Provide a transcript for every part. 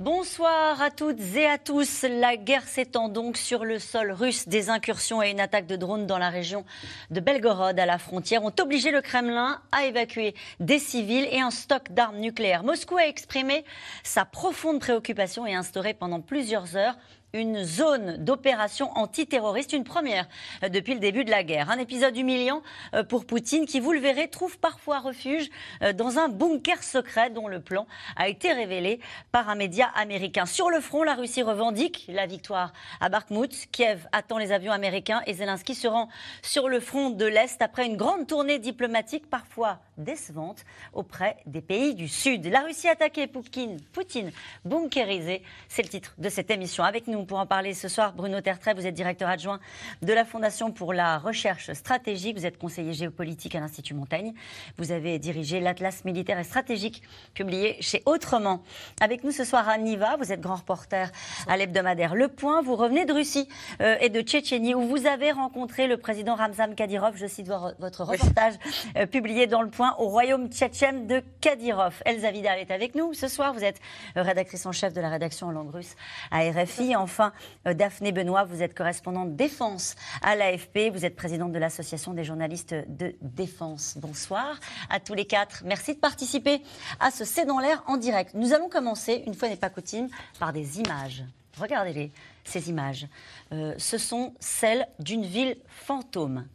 Bonsoir à toutes et à tous. La guerre s'étend donc sur le sol russe. Des incursions et une attaque de drones dans la région de Belgorod à la frontière ont obligé le Kremlin à évacuer des civils et un stock d'armes nucléaires. Moscou a exprimé sa profonde préoccupation et instauré pendant plusieurs heures une zone d'opération antiterroriste, une première depuis le début de la guerre. Un épisode humiliant euh, pour Poutine qui, vous le verrez, trouve parfois refuge euh, dans un bunker secret dont le plan a été révélé par un média américain. Sur le front, la Russie revendique la victoire à Bakhmut. Kiev attend les avions américains et Zelensky se rend sur le front de l'Est après une grande tournée diplomatique parfois décevante auprès des pays du Sud. La Russie attaquée, Poutine, Poutine bunkérisé, c'est le titre de cette émission. Avec nous pour en parler ce soir, Bruno Tertrais, vous êtes directeur adjoint de la Fondation pour la recherche stratégique, vous êtes conseiller géopolitique à l'Institut Montaigne, vous avez dirigé l'Atlas militaire et stratégique publié chez Autrement. Avec nous ce soir Anne Niva, vous êtes grand reporter à l'hebdomadaire Le Point, vous revenez de Russie euh, et de Tchétchénie où vous avez rencontré le président Ramzan Kadyrov, je cite votre reportage euh, publié dans Le Point au royaume tchétchène de Kadyrov. Elsa Vidal est avec nous ce soir. Vous êtes rédactrice en chef de la rédaction en langue russe à RFI. Enfin, euh, Daphné Benoît, vous êtes correspondante défense à l'AFP. Vous êtes présidente de l'association des journalistes de défense. Bonsoir à tous les quatre. Merci de participer à ce C'est dans l'air en direct. Nous allons commencer, une fois n'est pas coutume, par des images. Regardez-les, ces images. Euh, ce sont celles d'une ville fantôme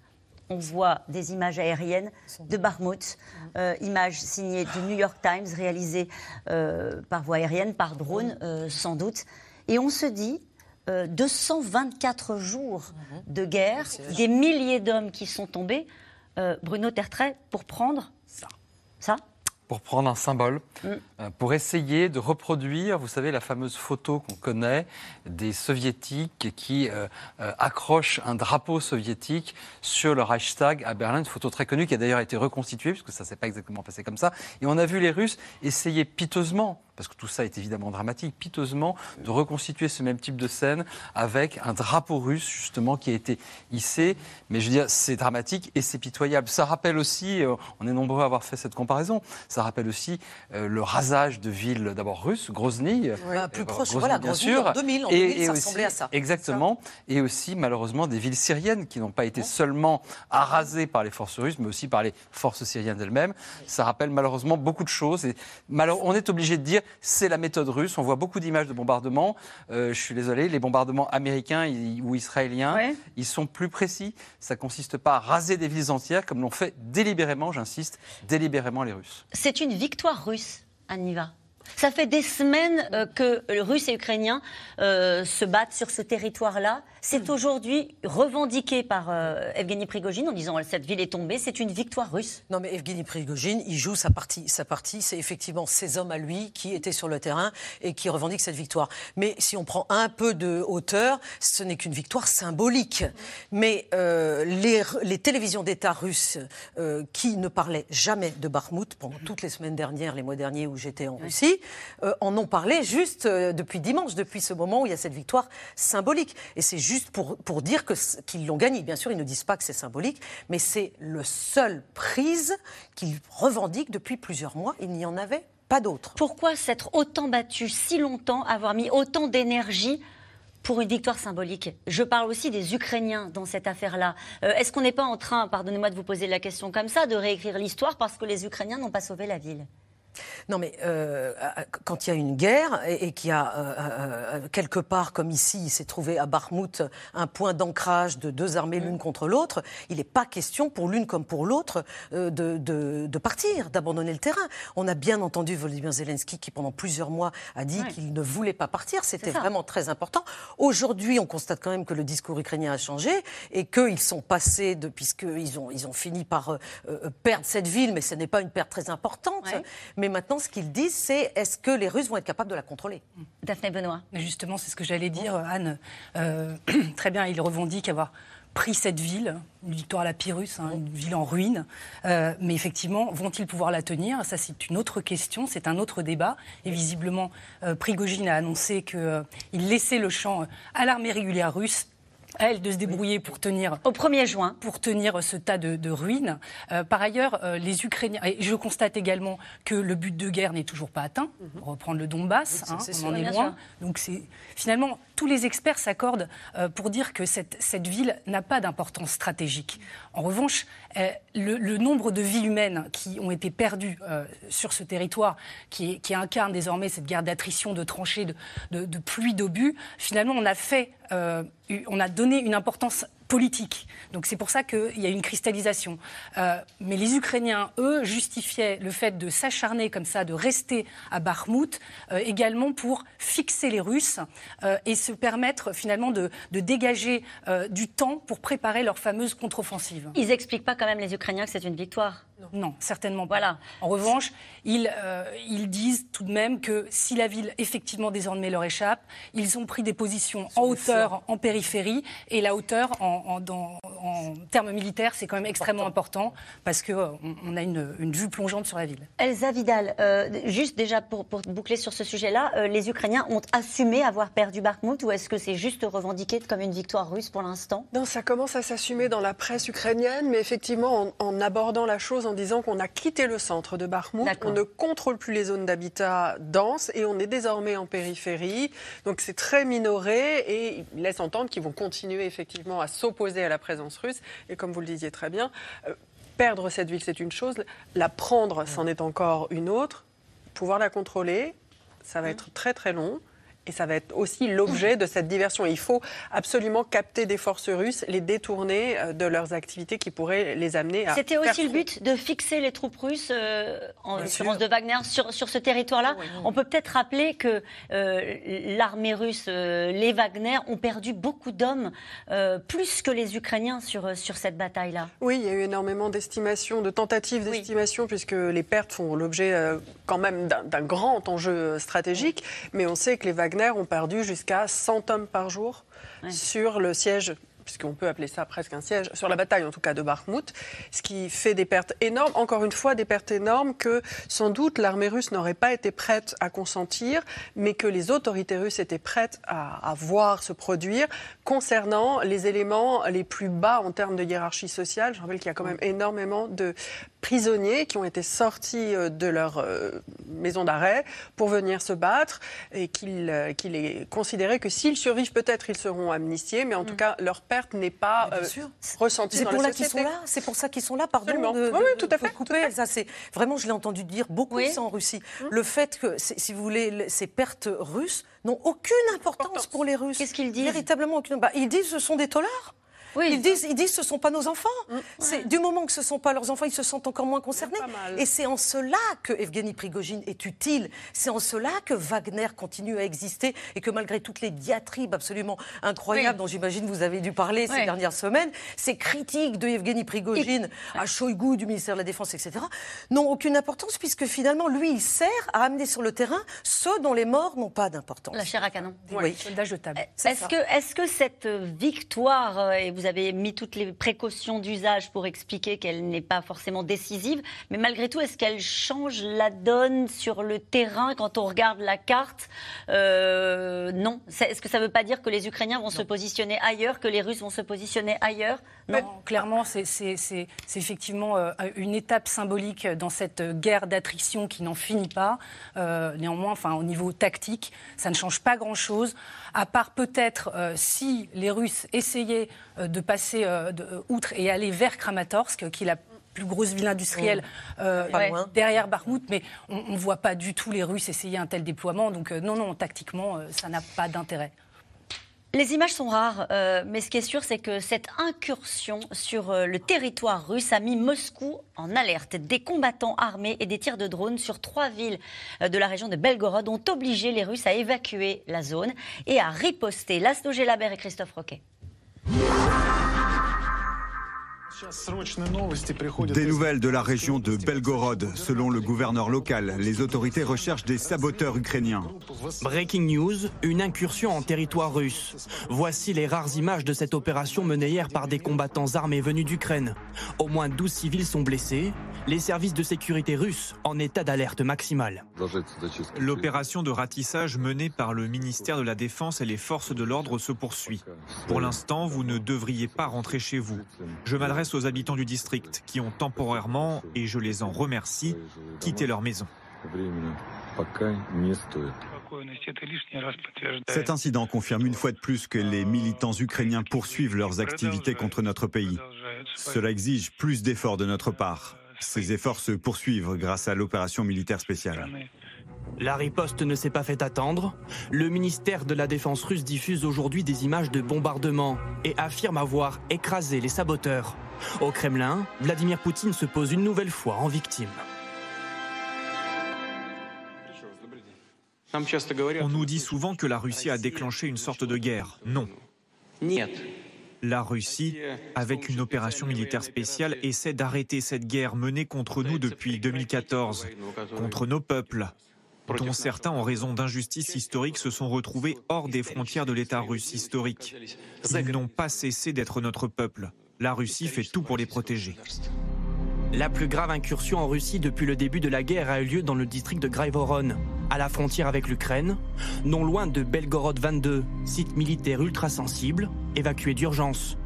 on voit des images aériennes de Barmouth, euh, images signées du New York Times, réalisées euh, par voie aérienne, par drone euh, sans doute. Et on se dit, 224 jours de guerre, des milliers d'hommes qui sont tombés. Bruno Tertrais, pour prendre ça, ça pour prendre un symbole, mm. euh, pour essayer de reproduire, vous savez, la fameuse photo qu'on connaît des soviétiques qui euh, euh, accrochent un drapeau soviétique sur le Reichstag à Berlin, une photo très connue qui a d'ailleurs été reconstituée, puisque ça ne s'est pas exactement passé comme ça. Et on a vu les Russes essayer piteusement parce que tout ça est évidemment dramatique, piteusement, de reconstituer ce même type de scène avec un drapeau russe, justement, qui a été hissé. Mais je veux dire, c'est dramatique et c'est pitoyable. Ça rappelle aussi, euh, on est nombreux à avoir fait cette comparaison, ça rappelle aussi euh, le rasage de villes, d'abord russes, Grozny. Bah, plus euh, proche, voilà, bien sûr. En 2000, en 2000 ça ressemblait à ça. Exactement. Et aussi, malheureusement, des villes syriennes qui n'ont pas été seulement arasées par les forces russes, mais aussi par les forces syriennes elles-mêmes. Ça rappelle malheureusement beaucoup de choses. Et on est obligé de dire c'est la méthode russe. On voit beaucoup d'images de bombardements. Euh, je suis désolé, les bombardements américains ou israéliens, ils sont plus précis. Ça consiste pas à raser des villes entières comme l'ont fait délibérément, j'insiste, délibérément les Russes. C'est une victoire russe, Aniva. Ça fait des semaines euh, que Russes et Ukrainiens euh, se battent sur ce territoire-là. C'est aujourd'hui revendiqué par euh, Evgeny Prigogine en disant cette ville est tombée. C'est une victoire russe. Non, mais Evgeny Prigogine, il joue sa partie. Sa partie, c'est effectivement ces hommes à lui qui étaient sur le terrain et qui revendiquent cette victoire. Mais si on prend un peu de hauteur, ce n'est qu'une victoire symbolique. Mais les, les, télévisions d'État russes qui ne parlaient jamais de Bakhmut pendant toutes les semaines dernières, les mois derniers où j'étais en Russie, euh, en ont parlé juste euh, depuis dimanche, depuis ce moment où il y a cette victoire symbolique. Et c'est juste pour, pour dire qu'ils l'ont gagné. Bien sûr, ils ne disent pas que c'est symbolique, mais c'est le seul prise qu'ils revendiquent depuis plusieurs mois. Il n'y en avait pas d'autre. Pourquoi s'être autant battu si longtemps, avoir mis autant d'énergie pour une victoire symbolique? Je parle aussi des Ukrainiens dans cette affaire-là. Euh, est-ce qu'on n'est pas en train, pardonnez-moi de vous poser la question comme ça, de réécrire l'histoire parce que les Ukrainiens n'ont pas sauvé la ville? Non, mais euh, quand il y a une guerre et, qu'il y a euh, euh, quelque part, comme ici, il s'est trouvé à Barmouth un point d'ancrage de deux armées l'une mm. contre l'autre, il n'est pas question pour l'une comme pour l'autre de, de, partir, d'abandonner le terrain. On a bien entendu Volodymyr Zelensky qui, pendant plusieurs mois, a dit qu'il ne voulait pas partir. C'était vraiment très important. Aujourd'hui, on constate quand même que le discours ukrainien a changé et qu'ils sont passés, de, puisqu'ils ont, ils ont fini par perdre cette ville, mais ce n'est pas une perte très importante. Mais mais maintenant, ce qu'ils disent, c'est est-ce que les Russes vont être capables de la contrôler? Daphné Benoît. Justement, c'est ce que j'allais dire, Anne. Euh, très bien, ils revendiquent avoir pris cette ville, une victoire à la Pyrrhus, hein, une ville en ruine. Euh, mais effectivement, vont-ils pouvoir la tenir? Ça, c'est une autre question, c'est un autre débat. Et visiblement, euh, Prigogine a annoncé qu'il laissait le champ à l'armée régulière russe à elle de se débrouiller pour tenir au 1er juin pour tenir ce tas de, ruines. Euh, par ailleurs, euh, les Ukrainiens et je constate également que le but de guerre n'est toujours pas atteint. Mhm. Reprendre le Donbass, hein, on en est loin. Donc c'est finalement tous les experts s'accordent euh, pour dire que cette, ville n'a pas d'importance stratégique. En revanche, le, nombre de vies humaines qui ont été perdues sur ce territoire, qui, incarne désormais cette guerre d'attrition, de tranchées, de, pluie d'obus, finalement, on a euh, on a donné une importance politique. Donc c'est pour ça qu'il y a une cristallisation. Euh, mais les Ukrainiens, eux, justifiaient le fait de s'acharner comme ça, de rester à Bakhmut, euh, également pour fixer les Russes et se permettre finalement de, dégager du temps pour préparer leur fameuse contre-offensive. Ils n'expliquent pas quand même les Ukrainiens que c'est une victoire non, certainement pas. Voilà. En revanche, ils, euh, ils, disent tout de même que si la ville effectivement désormais leur échappe, ils ont pris des positions en hauteur, en périphérie, et la hauteur en, en, termes militaires, c'est quand même extrêmement important, parce qu'on euh, on a une, une, vue plongeante sur la ville. Elsa Vidal, euh, juste déjà pour, pour, boucler sur ce sujet-là, les Ukrainiens ont assumé avoir perdu Bakhmut ou est-ce que c'est juste revendiqué comme une victoire russe pour l'instant? Non, ça commence à s'assumer dans la presse ukrainienne, mais effectivement, en, abordant la chose en disant qu'on a quitté le centre de Bakhmut, on ne contrôle plus les zones d'habitat denses et on est désormais en périphérie. Donc c'est très minoré et il laisse entendre qu'ils vont continuer effectivement à s'opposer à la présence russe. Et comme vous le disiez très bien, euh, perdre cette ville, c'est une chose, la prendre, c'en est encore une autre. Pouvoir la contrôler, ça va être très très long. Et ça va être aussi l'objet de cette diversion. il faut absolument capter des forces russes, les détourner euh, de leurs activités qui pourraient les amener à. C'était aussi le but de fixer les troupes russes, euh, en l'occurrence de Wagner, sur, sur ce territoire-là. On peut peut-être rappeler que euh, l'armée russe, les Wagner, ont perdu beaucoup d'hommes, plus que les Ukrainiens sur, sur cette bataille-là. Oui, il y a eu énormément d'estimations, de tentatives d'estimation, puisque les pertes font l'objet quand même d'un grand enjeu stratégique. Mais on sait que les Wagner ont perdu jusqu'à 100 hommes par jour sur le siège puisqu'on peut appeler ça presque un siège, sur la bataille en tout cas de Bakhmut, ce qui fait des pertes énormes, encore une fois des pertes énormes que sans doute l'armée russe n'aurait pas été prête à consentir, mais que les autorités russes étaient prêtes à, voir se produire concernant les éléments les plus bas en termes de hiérarchie sociale. Je rappelle qu'il y a quand même énormément de prisonniers qui ont été sortis euh, de leur euh, maison d'arrêt pour venir se battre et qu'il euh, est considéré que s'ils survivent, peut-être ils seront amnistiés, mais en tout mm. cas leur perte n'est pas ressentie dans pour la société. C'est pour ça qu'ils sont là, pardon. oui, tout à fait. Couper. Ça, c'est vraiment, je l'ai entendu dire beaucoup ça en Russie. Mm. Le fait que, si vous voulez, ces pertes russes n'ont aucune importance pour les Russes. Qu'est-ce qu'ils disent? Véritablement aucune. Bah, ils disent ce sont des tolards. Ils disent, ils disent, ce sont pas nos enfants. Mm. C'est du moment que ce sont pas leurs enfants, ils se sentent encore moins concernés. Et c'est en cela que Evgeny Prigogine est utile. C'est en cela que Wagner continue à exister et que malgré toutes les diatribes absolument incroyables dont j'imagine vous avez dû parler ces dernières semaines, ces critiques de Evgeny Prigogine à Shoigu du ministère de la Défense, etc., n'ont aucune importance puisque finalement, lui, il sert à amener sur le terrain ceux dont les morts n'ont pas d'importance. La chair à canon. Oui. Soldat jetable. Est-ce que, est que cette victoire, euh, et vous vous avez mis toutes les précautions d'usage pour expliquer qu'elle n'est pas forcément décisive. Mais malgré tout, est-ce qu'elle change la donne sur le terrain quand on regarde la carte? Euh, Non. Est-ce que ça ne veut pas dire que les Ukrainiens vont se positionner ailleurs, que les Russes vont se positionner ailleurs? Non, clairement, c'est effectivement euh, une étape symbolique dans cette guerre d'attrition qui n'en finit pas. Euh, néanmoins, enfin, au niveau tactique, ça ne change pas grand-chose, à part peut-être si les Russes essayaient de passer euh, de, outre et aller vers Kramatorsk, qui est la plus grosse ville industrielle mmh. euh, derrière Bakhmut, mais on ne voit pas du tout les Russes essayer un tel déploiement. Donc euh, non, non, tactiquement, ça n'a pas d'intérêt. Les images sont rares, mais ce qui est sûr, c'est que cette incursion sur le territoire russe a mis Moscou en alerte. Des combattants armés et des tirs de drones sur trois villes de la région de Belgorod ont obligé les Russes à évacuer la zone et à riposter. Laszlo Gelabert et Christophe Roquet. Yeah. Des nouvelles de la région de Belgorod. Selon le gouverneur local, les autorités recherchent des saboteurs ukrainiens. Breaking news, une incursion en territoire russe. Voici les rares images de cette opération menée hier par des combattants armés venus d'Ukraine. Au moins 12 civils sont blessés. Les services de sécurité russes en état d'alerte maximale. L'opération de ratissage menée par le ministère de la Défense et les forces de l'ordre se poursuit. Pour l'instant, vous ne devriez pas rentrer chez vous. Je m'adresse aux habitants du district qui ont temporairement, et je les en remercie, quitté leur maison. Cet incident confirme une fois de plus que les militants ukrainiens poursuivent leurs activités contre notre pays. Cela exige plus d'efforts de notre part. Ces efforts se poursuivent grâce à l'opération militaire spéciale. La riposte ne s'est pas fait attendre. Le ministère de la Défense russe diffuse aujourd'hui des images de bombardements et affirme avoir écrasé les saboteurs. Au Kremlin, Vladimir Poutine se pose une nouvelle fois en victime. On nous dit souvent que la Russie a déclenché une sorte de guerre. Non. La Russie, avec une opération militaire spéciale, essaie d'arrêter cette guerre menée contre nous depuis 2014, contre nos peuples, dont certains, en raison d'injustices historiques, se sont retrouvés hors des frontières de l'État russe historique. Ils n'ont pas cessé d'être notre peuple. La Russie fait tout pour les protéger. La plus grave incursion en Russie depuis le début de la guerre a eu lieu dans le district de Graivoron, à la frontière avec l'Ukraine, non loin de Belgorod 22, site militaire ultra sensible, évacué d'urgence,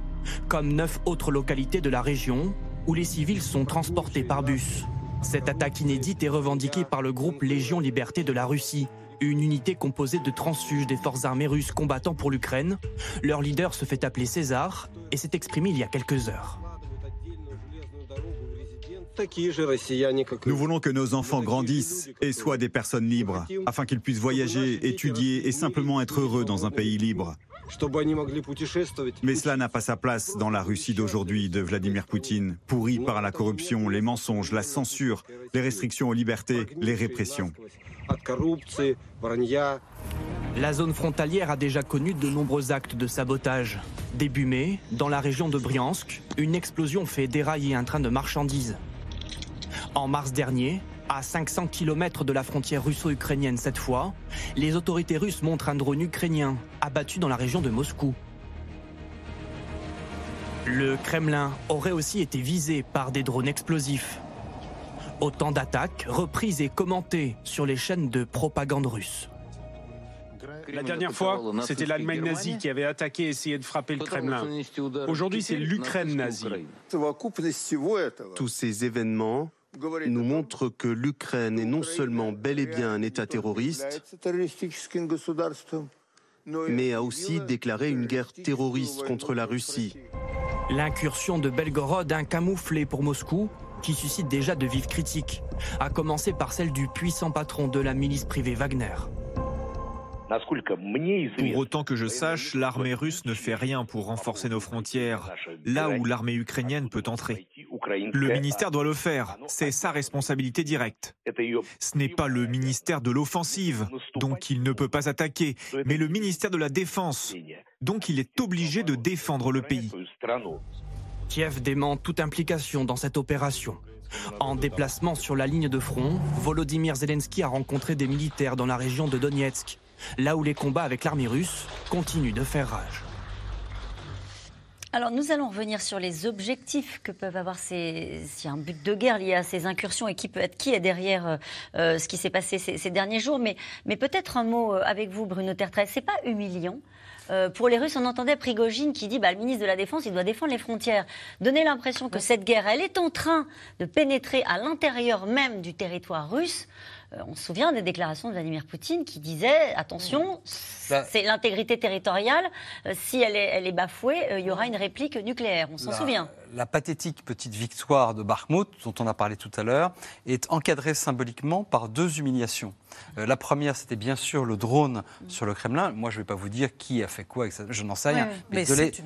comme neuf autres localités de la région où les civils sont transportés par bus. Cette attaque inédite est revendiquée par le groupe Légion Liberté de la Russie, une unité composée de transfuges des forces armées russes combattant pour l'Ukraine. Leur leader se fait appeler César et s'est exprimé il y a quelques heures. Nous voulons que nos enfants grandissent et soient des personnes libres, afin qu'ils puissent voyager, étudier et simplement être heureux dans un pays libre. Mais cela n'a pas sa place dans la Russie d'aujourd'hui de Vladimir Poutine, pourrie par la corruption, les mensonges, la censure, les restrictions aux libertés, les répressions. La zone frontalière a déjà connu de nombreux actes de sabotage. Début mai, dans la région de Briansk, une explosion fait dérailler un train de marchandises. En mars dernier, à 500 km de la frontière russo-ukrainienne cette fois, les autorités russes montrent un drone ukrainien abattu dans la région de Moscou. Le Kremlin aurait aussi été visé par des drones explosifs. Autant d'attaques reprises et commentées sur les chaînes de propagande russe. La dernière fois, c'était l'Allemagne nazie qui avait attaqué et essayé de frapper le Kremlin. Aujourd'hui, c'est l'Ukraine nazie. Tous ces événements nous montrent que l'Ukraine est non seulement bel et bien un État terroriste, mais a aussi déclaré une guerre terroriste contre la Russie. L'incursion de Belgorod, un camouflé pour Moscou, qui suscite déjà de vives critiques, à commencer par celle du puissant patron de la milice privée Wagner. Pour autant que je sache, l'armée russe ne fait rien pour renforcer nos frontières, là où l'armée ukrainienne peut entrer. Le ministère doit le faire, c'est sa responsabilité directe. Ce n'est pas le ministère de l'offensive, donc il ne peut pas attaquer, mais le ministère de la Défense, donc il est obligé de défendre le pays. Kiev dément toute implication dans cette opération. En déplacement sur la ligne de front, Volodymyr Zelensky a rencontré des militaires dans la région de Donetsk là où les combats avec l'armée russe continuent de faire rage. Alors nous allons revenir sur les objectifs que peuvent avoir ces, s'il y a un but de guerre lié à ces incursions et qui peut être qui est derrière euh, euh, ce qui s'est passé ces, derniers jours. Mais, mais peut-être un mot euh, avec vous, Bruno Tertrais. C'est pas humiliant pour les Russes, on entendait Prigogine qui dit bah, le ministre de la Défense, il doit défendre les frontières. Donner l'impression que cette guerre, elle est en train de pénétrer à l'intérieur même du territoire russe. Euh, on se souvient des déclarations de Vladimir Poutine qui disait attention, bah. c'est l'intégrité territoriale. Euh, si elle est, bafouée, euh, il y aura une réplique nucléaire. On s'en souvient. La pathétique petite victoire de Bakhmut, dont on a parlé tout à l'heure, est encadrée symboliquement par deux humiliations. la première, c'était bien sûr le drone sur le Kremlin. Moi, je ne vais pas vous dire qui a fait quoi, je n'en sais rien. mais,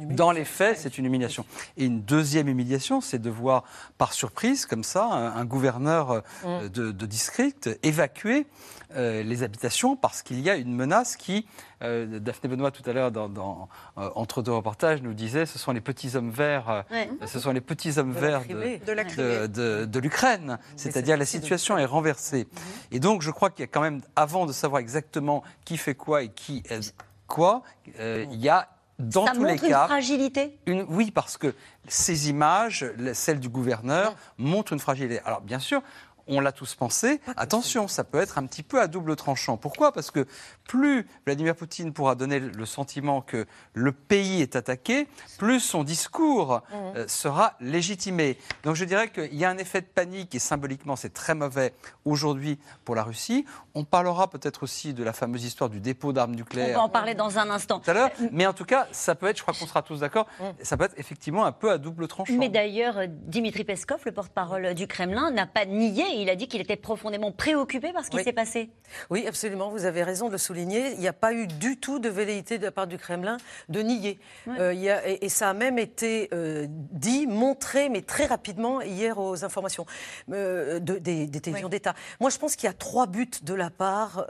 dans les faits, c'est une humiliation. Et une deuxième humiliation, c'est de voir par surprise, comme ça, un, gouverneur mm. de, de, district évacuer les habitations parce qu'il y a une menace qui euh, Daphné Benoît tout à l'heure, dans, euh, entre deux reportages, nous disait ce sont les petits hommes verts, euh, ce sont les petits hommes verts de, l'Ukraine. C'est-à-dire la situation est renversée. Mhm. Et donc je crois qu'il y a quand même, avant de savoir exactement qui fait quoi et qui est quoi, il y a dans tous les cas, une fragilité Oui, parce que ces images, celles du gouverneur, montrent une fragilité. Alors bien sûr, on l'a tous pensé. Attention, ça peut être un petit peu à double tranchant. Pourquoi? Parce que plus Vladimir Poutine pourra donner le sentiment que le pays est attaqué, plus son discours mmh. euh, sera légitimé. Donc je dirais qu'il y a un effet de panique et symboliquement c'est très mauvais aujourd'hui pour la Russie. On parlera peut-être aussi de la fameuse histoire du dépôt d'armes nucléaires. On va en parler dans un instant. Tout à l'heure. Mais en tout cas, ça peut être, je crois qu'on sera tous d'accord, mmh. ça peut être effectivement un peu à double tranchant. Mais d'ailleurs, Dimitri Peskov, le porte-parole du Kremlin, n'a pas nié il a dit qu'il était profondément préoccupé par ce qui s'est passé. Oui, absolument. Vous avez raison de le souligner. Il n'y a pas eu du tout de velléité de la part du Kremlin de nier. Euh, il et, ça a même été euh, dit, montré, mais très rapidement hier aux informations euh, des, télévisions d'État. Moi, je pense qu'il y a trois buts de la part.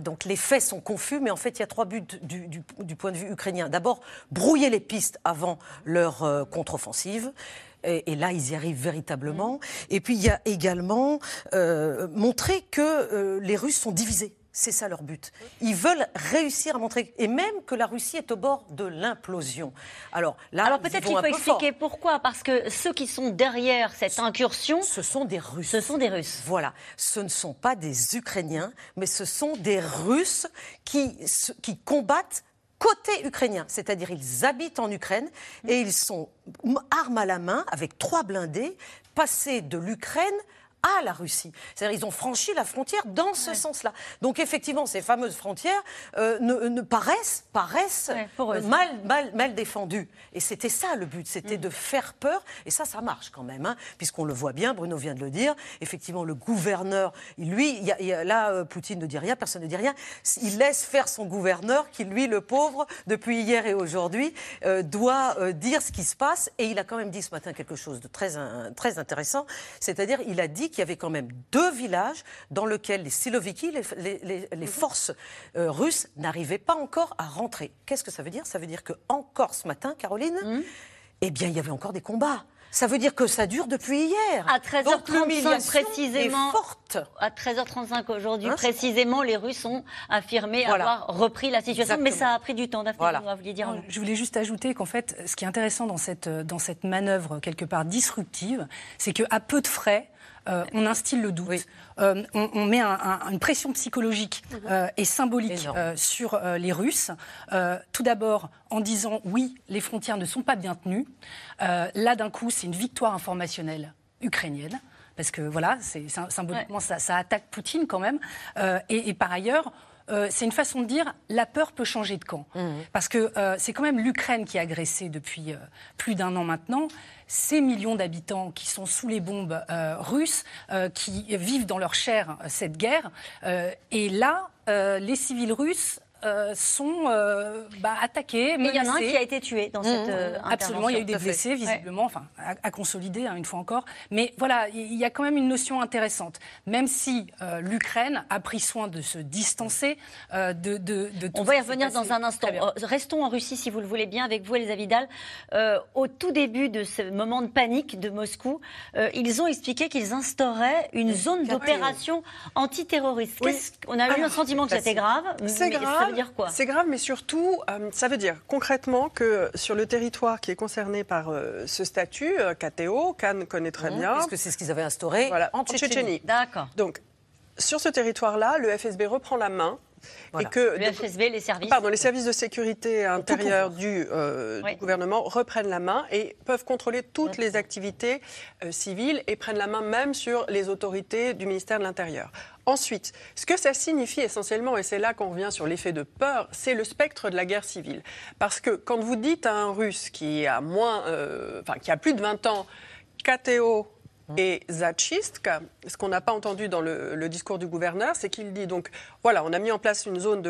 donc les faits sont confus, mais en fait, il y a trois buts du, du point de vue ukrainien. D'abord, brouiller les pistes avant leur contre-offensive. Et, là, ils y arrivent véritablement. Et puis, il y a également euh, montrer que euh, les Russes sont divisés. C'est ça leur but. Ils veulent réussir à montrer, et même que la Russie est au bord de l'implosion. Alors là, Alors peut-être qu'il faut expliquer pourquoi, parce que ceux qui sont derrière cette incursion, ce sont des Russes. Ce sont des Russes. Voilà, ce ne sont pas des Ukrainiens, mais ce sont des Russes qui, qui combattent côté ukrainien, c'est-à-dire ils habitent en Ukraine et ils sont armes à la main avec trois blindés passés de l'Ukraine à la Russie. C'est-à-dire ils ont franchi la frontière dans ce sens-là. Donc effectivement, ces fameuses frontières euh, ne, paraissent, paraissent mal, mal, mal défendues. Et c'était ça le but, c'était mm. de faire peur. Et ça, ça marche quand même, hein, puisqu'on le voit bien, Bruno vient de le dire. Effectivement, le gouverneur, lui, y a, là, euh, Poutine ne dit rien, personne ne dit rien. Il laisse faire son gouverneur, qui lui, le pauvre, depuis hier et aujourd'hui, euh, doit dire ce qui se passe. Et il a quand même dit ce matin quelque chose de très, très intéressant, c'est-à-dire il a dit qu'il y avait quand même deux villages dans lesquels les Siloviki, les, mhm. forces euh, russes, n'arrivaient pas encore à rentrer. Qu'est-ce que ça veut dire? Ça veut dire que encore ce matin, Caroline, mhm. eh bien, il y avait encore des combats. Ça veut dire que ça dure depuis hier. À 13h35 précisément. Forte. À 13h35 aujourd'hui, hein, précisément, les Russes ont affirmé avoir repris la situation. Mais ça a pris du temps. Voilà. dire. Je voulais juste ajouter qu'en fait, ce qui est intéressant dans cette, dans cette manœuvre quelque part disruptive, c'est qu'à peu de frais, euh, on instille le doute, euh, on, met une pression psychologique mhm. euh, et symbolique sur les Russes. tout d'abord en disant oui, les frontières ne sont pas bien tenues. là, d'un coup, c'est une victoire informationnelle ukrainienne parce que voilà, c'est symboliquement ça, attaque Poutine quand même. et, par ailleurs, c'est une façon de dire la peur peut changer de camp. Mhm. Parce que c'est quand même l'Ukraine qui a agressé depuis plus d'un an maintenant ces millions d'habitants qui sont sous les bombes euh, russes, euh, qui vivent dans leur chair euh, cette guerre. et là, les civils russes euh, sont euh, bah, attaqués. Mais il y en a un qui a été tué dans cette mmh. euh, Absolument, il y a eu des blessés, visiblement, enfin, à, consolider, hein, une fois encore. Mais voilà, il y a quand même une notion intéressante. Même si l'Ukraine a pris soin de se distancer de, de, de On va y revenir dans un instant. Restons en Russie, si vous le voulez bien, avec vous, Elisa Vidal. au tout début de ce moment de panique de Moscou, ils ont expliqué qu'ils instauraient une zone d'opération antiterroriste. On a eu un sentiment que c'était grave. C'est grave. C'est grave, mais surtout, euh, ça veut dire concrètement que sur le territoire qui est concerné par euh, ce statut, euh, KTO, Cannes connaît très mmh, bien. Parce que c'est ce qu'ils avaient instauré en Tchétchénie. D'accord. Donc, sur ce territoire-là, le FSB reprend la main et que le FSB, les services. Pardon, les services de sécurité intérieure du, gouvernement reprennent la main et peuvent contrôler toutes mmh. les activités civiles et prennent la main même sur les autorités du ministère de l'Intérieur. Ensuite, ce que ça signifie essentiellement, et c'est là qu'on revient sur l'effet de peur, c'est le spectre de la guerre civile. Parce que quand vous dites à un Russe qui a, moins, euh, enfin, qui a plus de 20 ans, KTO. Et Zachistk, ce qu'on n'a pas entendu dans le, discours du gouverneur, c'est qu'il dit donc voilà, on a mis en place une zone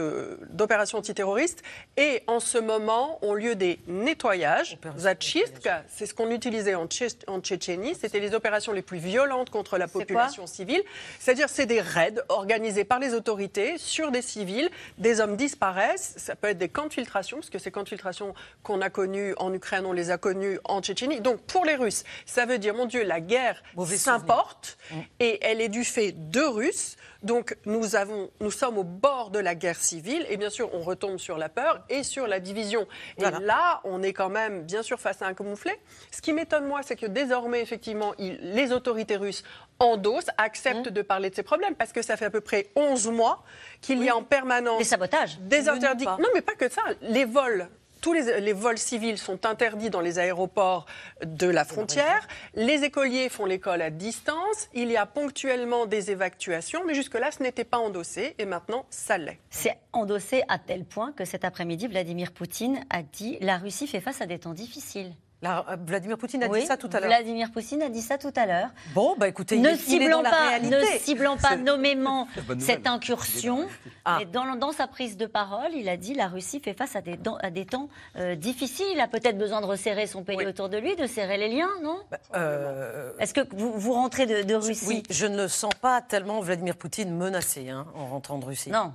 d'opération antiterroriste et en ce moment ont lieu des nettoyages. Zachistk, c'est ce qu'on utilisait en, en Tchétchénie, c'était les opérations les plus violentes contre la population civile. C'est-à-dire, c'est des raids organisés par les autorités sur des civils, des hommes disparaissent, ça peut être des camps de filtration, parce que ces camps de filtration qu'on a connus en Ukraine, on les a connus en Tchétchénie. Donc pour les Russes, ça veut dire, mon Dieu, la guerre s'importe mm. et elle est du fait de Russes. Donc nous, avons, nous sommes au bord de la guerre civile et bien sûr on retombe sur la peur et sur la division. Et là, on est quand même bien sûr face à un camouflet. Ce qui m'étonne moi, c'est que désormais effectivement les autorités russes endossent, acceptent mm. de parler de ces problèmes parce que ça fait à peu près 11 mois qu'il y a en permanence des sabotages, des interdits. Non mais pas que ça, les vols tous les, vols civils sont interdits dans les aéroports de la frontière. Les écoliers font l'école à distance. Il y a ponctuellement des évacuations, mais jusque-là, ce n'était pas endossé et maintenant, ça l'est. C'est endossé à tel point que cet après-midi, Vladimir Poutine a dit la Russie fait face à des temps difficiles. Euh, Vladimir Poutine a dit ça tout à l'heure. Vladimir Poutine a dit ça tout à l'heure. Bon, bah écoutez, ne il, est dans la pas. Ne ciblant pas nommément cette incursion, ah. mais dans, dans, sa prise de parole, il a dit la Russie fait face à des, à des temps euh, difficiles. Il a peut-être besoin de resserrer son pays autour de lui, de serrer les liens, non? Bah, euh, Est-ce que vous, vous rentrez de, Russie Oui, je ne le sens pas tellement Vladimir Poutine menacé hein, en rentrant de Russie. Non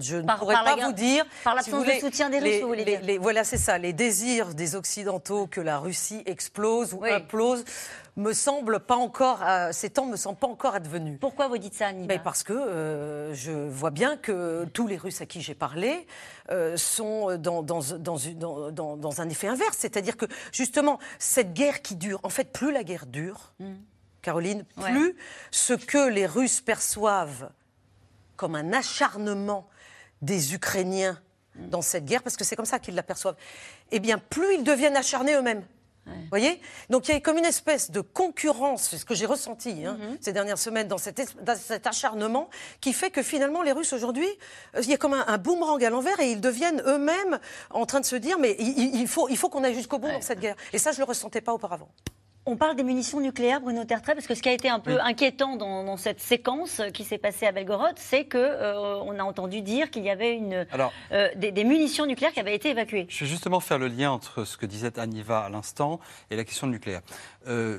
je ne pourrais pas vous dire. Par l'absence de soutien des Russes, vous voulez dire Voilà, c'est ça. Les désirs des Occidentaux que la Russie explose ou implose me semblent pas encore, ces temps me semblent pas encore advenus. Pourquoi vous dites ça, Annie Mais Parce que euh, je vois bien que tous les Russes à qui j'ai parlé euh, sont dans, dans, dans, dans, un effet inverse. C'est-à-dire que, justement, cette guerre qui dure, en fait, plus la guerre dure, hmm. Caroline, plus ce que les Russes perçoivent comme un acharnement des Ukrainiens dans cette guerre, parce que c'est comme ça qu'ils l'aperçoivent, eh bien, plus ils deviennent acharnés eux-mêmes. Vous voyez? Donc il y a comme une espèce de concurrence, c'est ce que j'ai ressenti hein, mhm. ces dernières semaines dans cet, acharnement, qui fait que finalement les Russes aujourd'hui, euh, il y a comme un, boomerang à l'envers et ils deviennent eux-mêmes en train de se dire mais il, faut, il faut qu'on aille jusqu'au bout dans cette guerre. Et ça, je ne le ressentais pas auparavant. On parle des munitions nucléaires, Bruno Tertrais, parce que ce qui a été un peu inquiétant dans, cette séquence qui s'est passée à Belgorod, c'est qu'on euh, a entendu dire qu'il y avait une, euh, des, munitions nucléaires qui avaient été évacuées. Je vais justement faire le lien entre ce que disait Aniva à l'instant et la question nucléaire. Euh,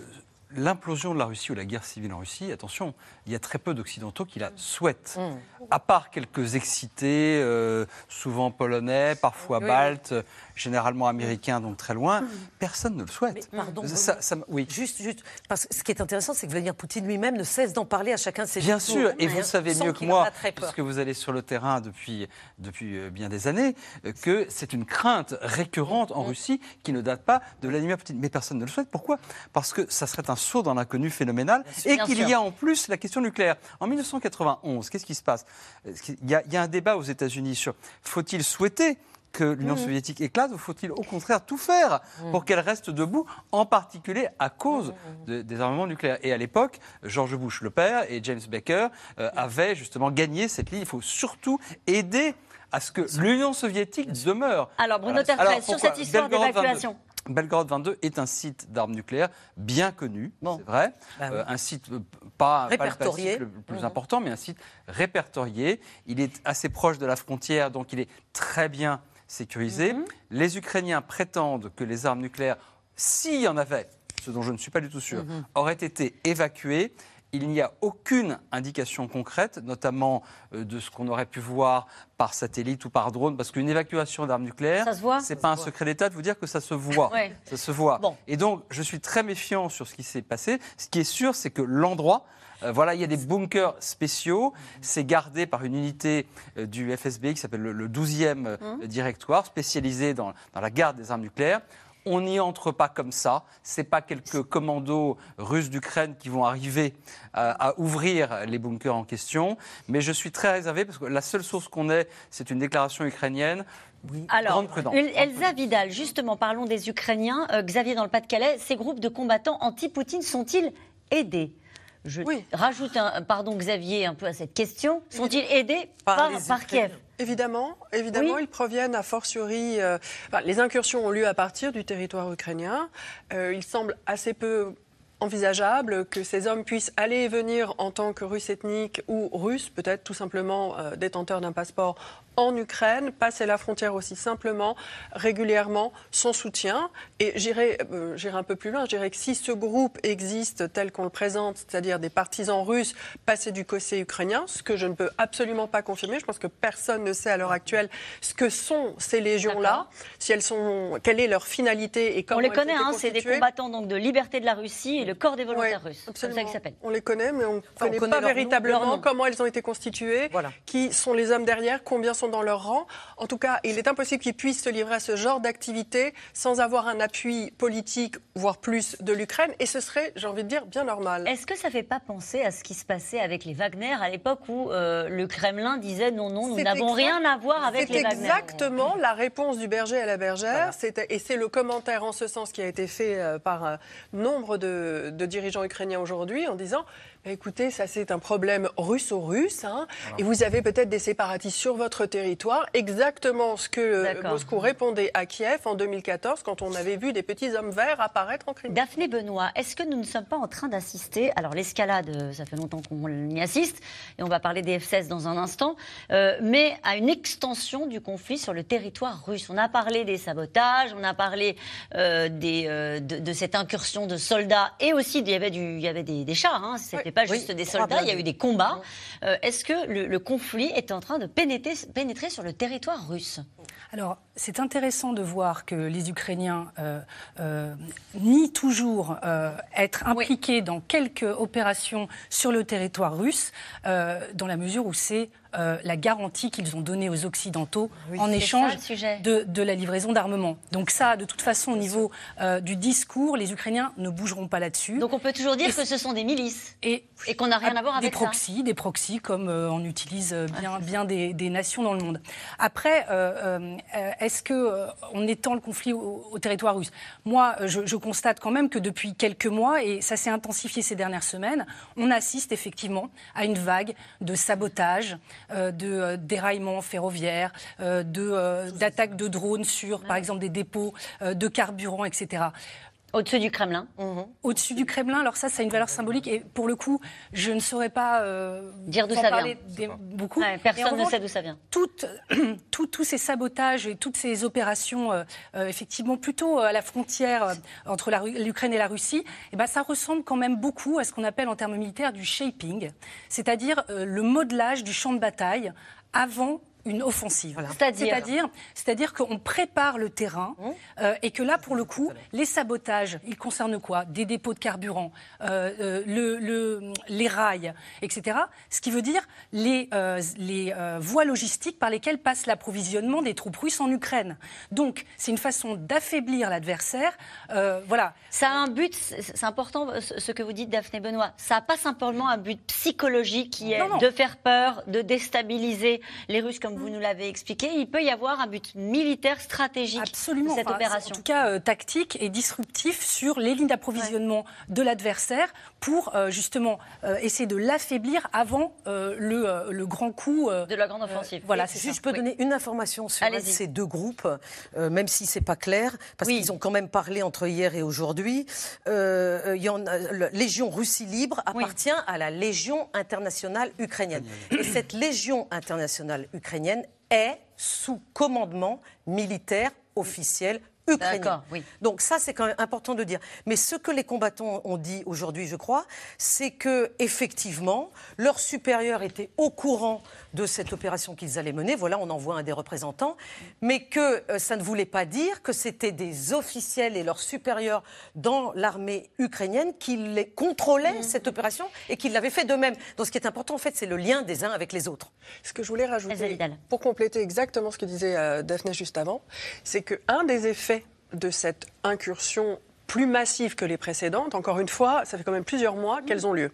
l'implosion de la Russie ou la guerre civile en Russie, attention, il y a très peu d'Occidentaux qui la souhaitent. Mm. À part quelques excités, euh, souvent polonais, parfois baltes, généralement américains, donc très loin, mm. personne ne le souhaite. pardon, ça, oui. Juste, juste, parce que ce qui est intéressant, c'est que Vladimir Poutine lui-même ne cesse d'en parler à chacun de ses Bien sûr, et vous savez mieux que moi, parce que vous allez sur le terrain depuis, depuis euh, bien des années, euh, que c'est une crainte récurrente en mm. Russie qui ne date pas de Vladimir Poutine. Mais personne ne le souhaite. Pourquoi? Parce que ça serait un saut dans l'inconnu phénoménal et qu'il y a en plus la question nucléaire. En 1991, qu'est-ce qui se passe? Il y, a, un débat aux États-Unis sur faut-il souhaiter que l'Union mmh. soviétique éclate ou faut-il au contraire tout faire pour qu'elle reste debout, en particulier à cause mmh, des armements nucléaires Et à l'époque, George Bush le père et James Baker euh, avaient justement gagné cette ligne. Il faut surtout aider à ce que l'Union soviétique demeure. Alors Bruno Tertrais, sur cette histoire d'évacuation. Belgorod 22 est un site d'armes nucléaires bien connu, c'est vrai. Bah euh, un site euh, pas, répertorié. le, plus mhm. important, mais un site répertorié. Il est assez proche de la frontière, donc il est très bien sécurisé. Mhm. Les Ukrainiens prétendent que les armes nucléaires, s'il y en avait, ce dont je ne suis pas du tout sûr, mhm. auraient été évacuées il n'y a aucune indication concrète, notamment euh, de ce qu'on aurait pu voir par satellite ou par drone, parce qu'une évacuation d'armes nucléaires, c'est pas un secret d'État de vous dire que ça se voit. Ça se voit. Et donc, je suis très méfiant sur ce qui s'est passé. Ce qui est sûr, c'est que l'endroit, voilà, il y a des bunkers spéciaux. C'est gardé par une unité euh, du FSB qui s'appelle le, 12e mmh. directoire, spécialisé dans la garde des armes nucléaires. On n'y entre pas comme ça. Ce n'est pas quelques commandos russes d'Ukraine qui vont arriver à, ouvrir les bunkers en question. Mais je suis très réservé parce que la seule source qu'on ait, c'est une déclaration ukrainienne. Oui. Alors, Elsa Vidal, justement, parlons des Ukrainiens. Euh, Xavier, dans le Pas-de-Calais, ces groupes de combattants anti-Poutine sont-ils aidés? Je rajoute, un, pardon Xavier, un peu à cette question. Sont-ils aidés par, par Kiev? Évidemment, évidemment, ils proviennent a fortiori. Euh, les incursions ont lieu à partir du territoire ukrainien. Euh, il semble assez peu envisageable que ces hommes puissent aller et venir en tant que Russes ethniques ou Russes, peut-être tout simplement euh, détenteurs d'un passeport en Ukraine, passer la frontière aussi simplement, régulièrement, sans soutien. Et j'irai euh, un peu plus loin, je dirais que si ce groupe existe tel qu'on le présente, c'est-à-dire des partisans russes passés du côté ukrainien, ce que je ne peux absolument pas confirmer, je pense que personne ne sait à l'heure actuelle ce que sont ces légions-là, si elles sont, quelle est leur finalité et comment On les connaît, hein, c'est des combattants donc de liberté de la Russie et le corps des volontaires russes. C'est ça s'appelle. On les connaît, mais on ne connaît, pas véritablement comment elles ont été constituées, qui sont les hommes derrière, combien sont dans leur rang. En tout cas, il est impossible qu'ils puissent se livrer à ce genre d'activité sans avoir un appui politique, voire plus, de l'Ukraine. Et ce serait, j'ai envie de dire, bien normal. Est-ce que ça ne fait pas penser à ce qui se passait avec les Wagner à l'époque où euh, le Kremlin disait non, non, nous n'avons rien à voir avec les Wagner C'est exactement la réponse du berger à la bergère. Et c'est le commentaire en ce sens qui a été fait euh, par euh, nombre de, de dirigeants ukrainiens aujourd'hui en disant Écoutez, ça c'est un problème russo-russe, hein, et vous avez peut-être des séparatistes sur votre territoire, exactement ce que euh, Moscou répondait à Kiev en 2014 quand on avait vu des petits hommes verts apparaître en Crimée. Daphné Benoît, est-ce que nous ne sommes pas en train d'assister, alors l'escalade, euh, ça fait longtemps qu'on y assiste, et on va parler des F-16 dans un instant, euh, mais à une extension du conflit sur le territoire russe. On a parlé des sabotages, on a parlé des, de, cette incursion de soldats, et aussi il y avait, du, il y avait des, chars, hein, c'était pas juste des soldats, il y a eu des combats. Euh, est-ce que le, conflit est en train de pénétrer, pénétrer sur le territoire russe? Alors, c'est intéressant de voir que les Ukrainiens euh, euh, nient toujours être impliqués dans quelques opérations sur le territoire russe, dans la mesure où c'est euh, la garantie qu'ils ont donnée aux Occidentaux en échange de, la livraison d'armement. Donc ça, de toute façon, au niveau euh, du discours, les Ukrainiens ne bougeront pas là-dessus. Donc on peut toujours dire que ce sont des milices et, qu'on n'a rien à voir avec des proxys, Des proxys, comme euh, on utilise bien, bien des, nations dans le monde. Après, est-ce que on étend le conflit au, territoire russe? Moi, je, je, constate quand même que depuis quelques mois, et ça s'est intensifié ces dernières semaines, on assiste effectivement à une vague de sabotage, euh, de euh, déraillements ferroviaires, euh, d'attaques de, drones sur, par exemple, des dépôts de carburant, etc. Au-dessus du Kremlin mhm. Au-dessus du Kremlin, alors ça, ça a une valeur symbolique. Et pour le coup, je ne saurais pas dire d'où ça vient. beaucoup. personne ne sait d'où ça vient. Tous ces sabotages et toutes ces opérations, effectivement, plutôt à la frontière entre l'Ukraine et la Russie, eh ben, ça ressemble quand même beaucoup à ce qu'on appelle en termes militaires du shaping, c'est-à-dire le modelage du champ de bataille avant une offensive. C'est-à-dire C'est-à-dire qu'on prépare le terrain mmh. euh, et que là, pour le coup, les sabotages, ils concernent quoi? Des dépôts de carburant, euh, euh, le, les rails, etc. Ce qui veut dire les, les voies logistiques par lesquelles passe l'approvisionnement des troupes russes en Ukraine. Donc, c'est une façon d'affaiblir l'adversaire. voilà. Ça a un but, c'est important ce que vous dites, Daphné Benoît. Ça n'a pas simplement un but psychologique qui est de faire peur, de déstabiliser les Russes comme vous nous l'avez expliqué, il peut y avoir un but militaire stratégique Absolument. de cette opération. En tout cas, euh, tactique et disruptif sur les lignes d'approvisionnement de l'adversaire pour euh, justement euh, essayer de l'affaiblir avant le, le, grand coup de la grande offensive. voilà, si je peux donner une information sur ces deux groupes, même si c'est pas clair, parce qu'ils ont quand même parlé entre hier et aujourd'hui. Légion Russie libre appartient à la Légion internationale ukrainienne. Et cette Légion internationale ukrainienne est sous commandement militaire officiel ukrainien. Oui. Donc ça, c'est quand même important de dire. Mais ce que les combattants ont dit aujourd'hui, je crois, c'est que effectivement, leurs supérieurs étaient au courant de cette opération qu'ils allaient mener. Voilà, on envoie un des représentants, mais que euh, ça ne voulait pas dire que c'était des officiels et leurs supérieurs dans l'armée ukrainienne qui les contrôlaient mmh. cette opération et qui l'avaient fait d'eux-mêmes. Donc, ce qui est important, en fait, c'est le lien des uns avec les autres. Ce que je voulais rajouter, pour compléter exactement ce que disait euh, Daphné juste avant, c'est qu'un des effets de cette incursion plus massive que les précédentes, encore une fois, ça fait quand même plusieurs mois qu'elles ont lieu.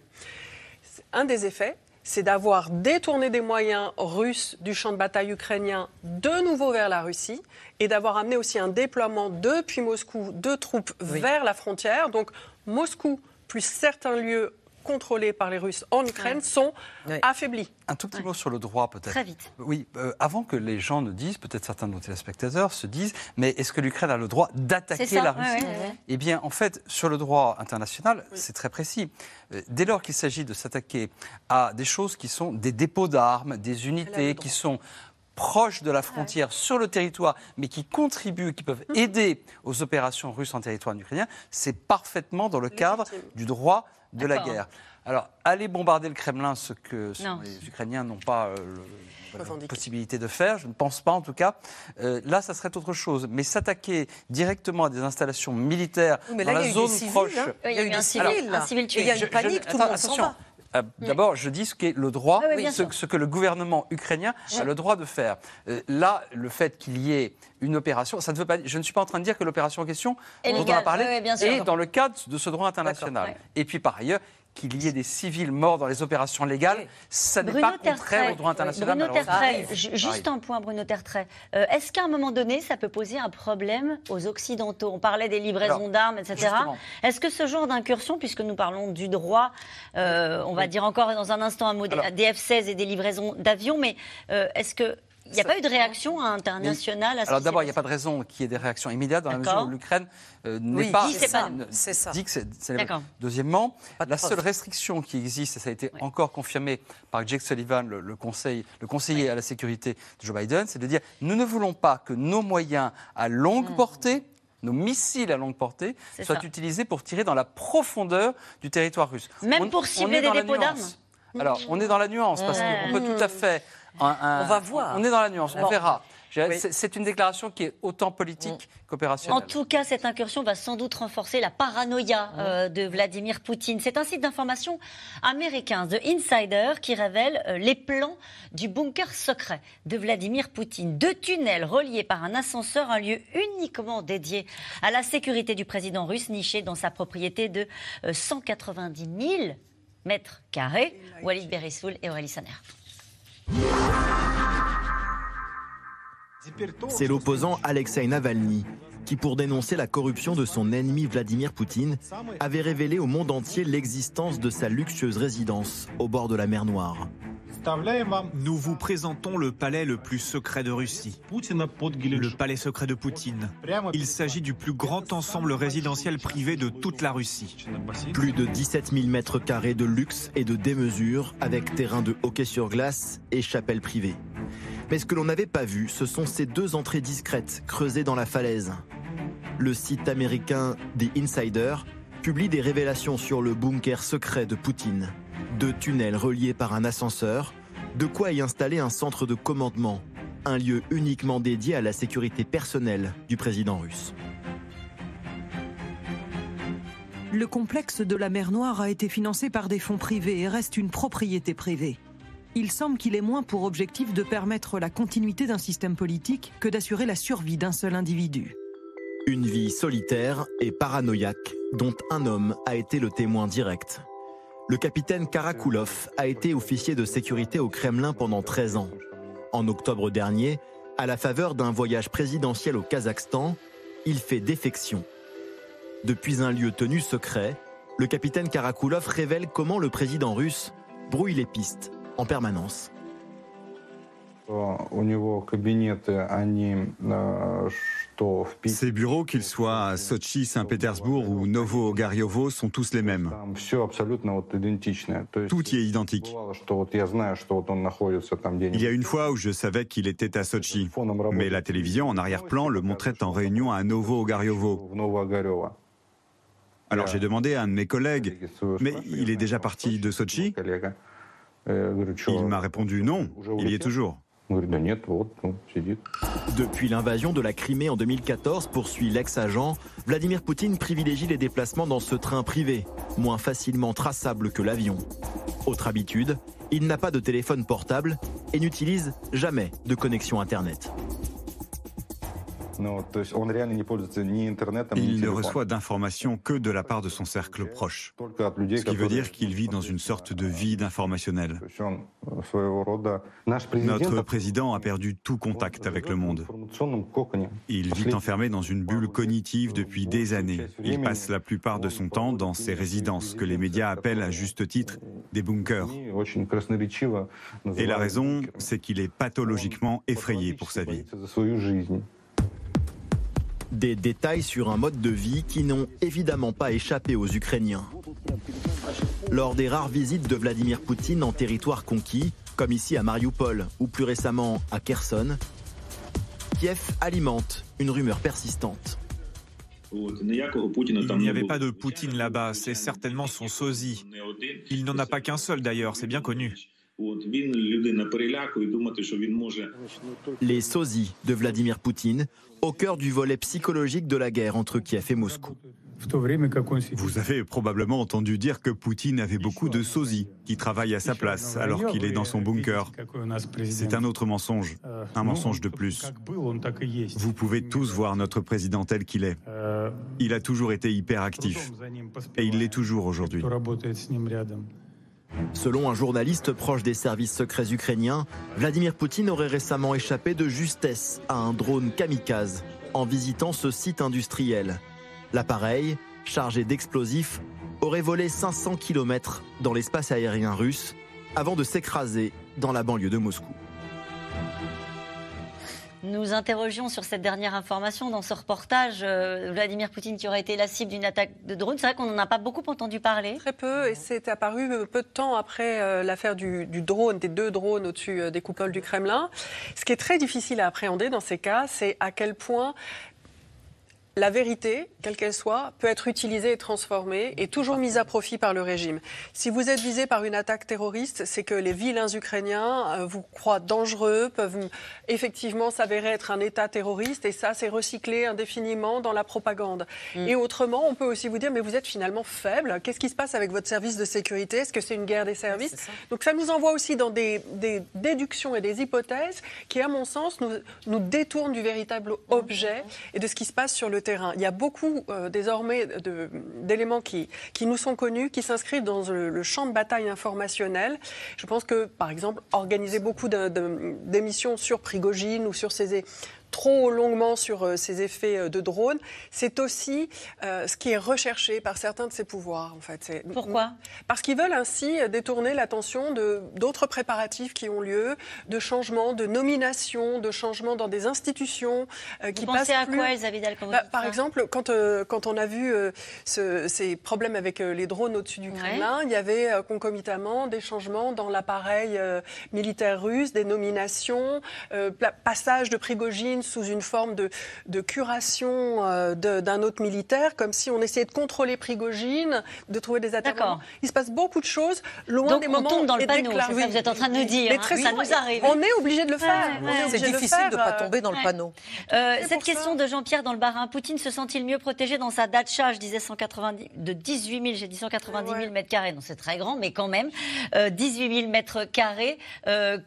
Un des effets, c'est d'avoir détourné des moyens russes du champ de bataille ukrainien de nouveau vers la Russie et d'avoir amené aussi un déploiement depuis Moscou de troupes vers la frontière. Donc Moscou plus certains lieux contrôlés par les Russes en Ukraine sont affaiblis. Un tout petit mot sur le droit, peut-être. Très vite. Oui, euh, avant que les gens ne disent, peut-être certains de nos téléspectateurs se disent, mais est-ce que l'Ukraine a le droit d'attaquer la Russie Eh bien, en fait, sur le droit international, c'est très précis. Euh, dès lors qu'il s'agit de s'attaquer à des choses qui sont des dépôts d'armes, des unités qui sont proches de la frontière sur le territoire, mais qui contribuent, qui peuvent aider aux opérations russes en territoire ukrainien, c'est parfaitement dans le cadre du droit de la guerre. Alors, aller bombarder le Kremlin, ce que les Ukrainiens n'ont pas euh, la possibilité de faire, je ne pense pas en tout cas, euh, là, ça serait autre chose. Mais s'attaquer directement à des installations militaires dans la zone proche... Hein. il y a eu un civil, un civil tué. Il y a une panique, tout le monde s'en va. Euh, d'abord, je dis ce qu'est le droit, ah ce, que le gouvernement ukrainien a le droit de faire. Euh, là, le fait qu'il y ait une opération, ça ne veut pas. Je ne suis pas en train de dire que l'opération en question dont on a parlé est dans le cadre de ce droit international. Et puis par ailleurs, qu'il y ait des civils morts dans les opérations légales, ça n'est pas contraire au droit international. Bruno Tertrais, juste un point, Bruno Tertrais. Euh, est-ce qu'à un moment donné, ça peut poser un problème aux Occidentaux? On parlait des livraisons d'armes, etc. Est-ce que ce genre d'incursion, puisque nous parlons du droit, euh, on va dire encore dans un instant un mot des F-16 et des livraisons d'avions, mais euh, est-ce que il n'y a pas eu de réaction internationale à Alors d'abord, il n'y a pas de raison qu'il y ait des réactions immédiates dans la mesure où l'Ukraine euh, n'est pas. C'est ça. Dit que c'est. Deuxièmement, la seule restriction qui existe, et ça a été encore confirmé par Jake Sullivan, le, conseil, le conseiller à la sécurité de Joe Biden, c'est de dire nous ne voulons pas que nos moyens à longue hmm. portée nos missiles à longue portée soient utilisés pour tirer dans la profondeur du territoire russe. Même pour cibler des dépôts d'armes Alors, on est dans la nuance, parce qu'on peut tout à fait on va voir. On est dans la nuance, on verra. C'est une déclaration qui est autant politique mm. qu'opérationnelle. En tout cas, cette incursion va sans doute renforcer la paranoïa mm. euh, de Vladimir Poutine. C'est un site d'information américain, The Insider, qui révèle euh, les plans du bunker secret de Vladimir Poutine. Deux tunnels reliés par un ascenseur, un lieu uniquement dédié à la sécurité du président russe, niché dans sa propriété de 190 euh, 000 mètres carrés. Walid Berissoul et Aurélie Saner. C'est l'opposant Alexei Navalny qui, pour dénoncer la corruption de son ennemi Vladimir Poutine, avait révélé au monde entier l'existence de sa luxueuse résidence au bord de la mer Noire. Nous vous présentons le palais le plus secret de Russie, le palais secret de Poutine. Il s'agit du plus grand ensemble résidentiel privé de toute la Russie. Plus de 17 000 mètres carrés de luxe et de démesure, avec terrain de hockey sur glace et chapelle privée. Mais ce que l'on n'avait pas vu, ce sont ces deux entrées discrètes creusées dans la falaise. Le site américain The Insider publie des révélations sur le bunker secret de Poutine. Deux tunnels reliés par un ascenseur, de quoi y installer un centre de commandement, un lieu uniquement dédié à la sécurité personnelle du président russe. Le complexe de la mer Noire a été financé par des fonds privés et reste une propriété privée il semble qu'il ait moins pour objectif de permettre la continuité d'un système politique que d'assurer la survie d'un seul individu. Une vie solitaire et paranoïaque dont un homme a été le témoin direct. Le capitaine Karakulov a été officier de sécurité au Kremlin pendant 13 ans. En octobre dernier, à la faveur d'un voyage présidentiel au Kazakhstan, il fait défection. Depuis un lieu tenu secret, le capitaine Karakulov révèle comment le président russe brouille les pistes en permanence. Ces bureaux, qu'ils soient à Sochi, Saint-Pétersbourg ou Novo-Gariovo, sont tous les mêmes. Tout y est identique. Il y a une fois où je savais qu'il était à Sochi, mais la télévision en arrière-plan le montrait en réunion à Novo-Gariovo. Alors j'ai demandé à un de mes collègues, mais il est déjà parti de Sochi? Il m'a répondu non, il y est toujours. Depuis l'invasion de la Crimée en 2014, poursuit l'ex-agent, Vladimir Poutine privilégie les déplacements dans ce train privé, moins facilement traçable que l'avion. Autre habitude, il n'a pas de téléphone portable et n'utilise jamais de connexion Internet. Il ne reçoit d'informations que de la part de son cercle proche, ce qui veut dire qu'il vit dans une sorte de vide informationnel. Notre président a perdu tout contact avec le monde. Il vit enfermé dans une bulle cognitive depuis des années. Il passe la plupart de son temps dans ses résidences, que les médias appellent à juste titre des bunkers. Et la raison, c'est qu'il est pathologiquement effrayé pour sa vie. Des détails sur un mode de vie qui n'ont évidemment pas échappé aux Ukrainiens. Lors des rares visites de Vladimir Poutine en territoire conquis, comme ici à Mariupol ou plus récemment à Kherson, Kiev alimente une rumeur persistante. Il n'y avait pas de Poutine là-bas, c'est certainement son sosie. Il n'en a pas qu'un seul d'ailleurs, c'est bien connu. Les sosies de Vladimir Poutine, au cœur du volet psychologique de la guerre entre Kiev et Moscou. Vous avez probablement entendu dire que Poutine avait beaucoup de sosies qui travaillent à sa place alors qu'il est dans son bunker. C'est un autre mensonge, un mensonge de plus. Vous pouvez tous voir notre président tel qu'il est. Il a toujours été hyper actif et il l'est toujours aujourd'hui. Selon un journaliste proche des services secrets ukrainiens, Vladimir Poutine aurait récemment échappé de justesse à un drone kamikaze en visitant ce site industriel. L'appareil, chargé d'explosifs, aurait volé 500 km dans l'espace aérien russe avant de s'écraser dans la banlieue de Moscou. Nous interrogions sur cette dernière information dans ce reportage euh, Vladimir Poutine qui aurait été la cible d'une attaque de drone. C'est vrai qu'on n'en a pas beaucoup entendu parler. Très peu, et c'est apparu euh, peu de temps après euh, l'affaire du, du, drone, des deux drones au-dessus des coupoles du Kremlin. Ce qui est très difficile à appréhender dans ces cas, c'est à quel point la vérité, quelle qu'elle soit, peut être utilisée et transformée et toujours mise à profit par le régime. Si vous êtes visé par une attaque terroriste, c'est que les vilains Ukrainiens euh, vous croient dangereux, peuvent effectivement s'avérer être un État terroriste et ça, c'est recyclé indéfiniment dans la propagande. Mm. Et autrement, on peut aussi vous dire, mais vous êtes finalement faible. Qu'est-ce qui se passe avec votre service de sécurité? Est-ce que c'est une guerre des services? Donc ça nous envoie aussi dans des, déductions et des hypothèses qui, à mon sens, nous, nous détournent du véritable objet et de ce qui se passe sur le terrain. Il y a beaucoup euh, désormais d'éléments qui, qui nous sont connus, qui s'inscrivent dans le, champ de bataille informationnel. Je pense que, par exemple, organiser beaucoup d'émissions sur Prigogine ou sur ses trop longuement sur euh, ces effets euh, de drone, c'est aussi euh, ce qui est recherché par certains de ces pouvoirs. En fait. Pourquoi? Parce qu'ils veulent ainsi détourner l'attention de d'autres préparatifs qui ont lieu, de changements, de nominations, de changements dans des institutions Vous qui pensez passent à quoi, Elisabeth bah, Par exemple, quand, quand on a vu ce, ces problèmes avec les drones au-dessus du Kremlin, il y avait concomitamment des changements dans l'appareil militaire russe, des nominations, passage de Prigogine sous une forme de, de curation euh, d'un autre militaire, comme si on essayait de contrôler Prigogine, de trouver des attaques. Il se passe beaucoup de choses loin des on moments tombe dans le panneau, ça vous êtes en train de nous dire. Mais hein. ça nous arrive. On est obligé de le faire. C'est difficile de ne pas tomber dans le panneau. Euh, cette question de Jean-Pierre dans le Barin, Poutine se sent-il mieux protégé dans sa datcha, je disais 190, de 18 000, j'ai dit 190 000 mètres carrés, non c'est très grand, mais quand même, 18 euh, 000 mètres carrés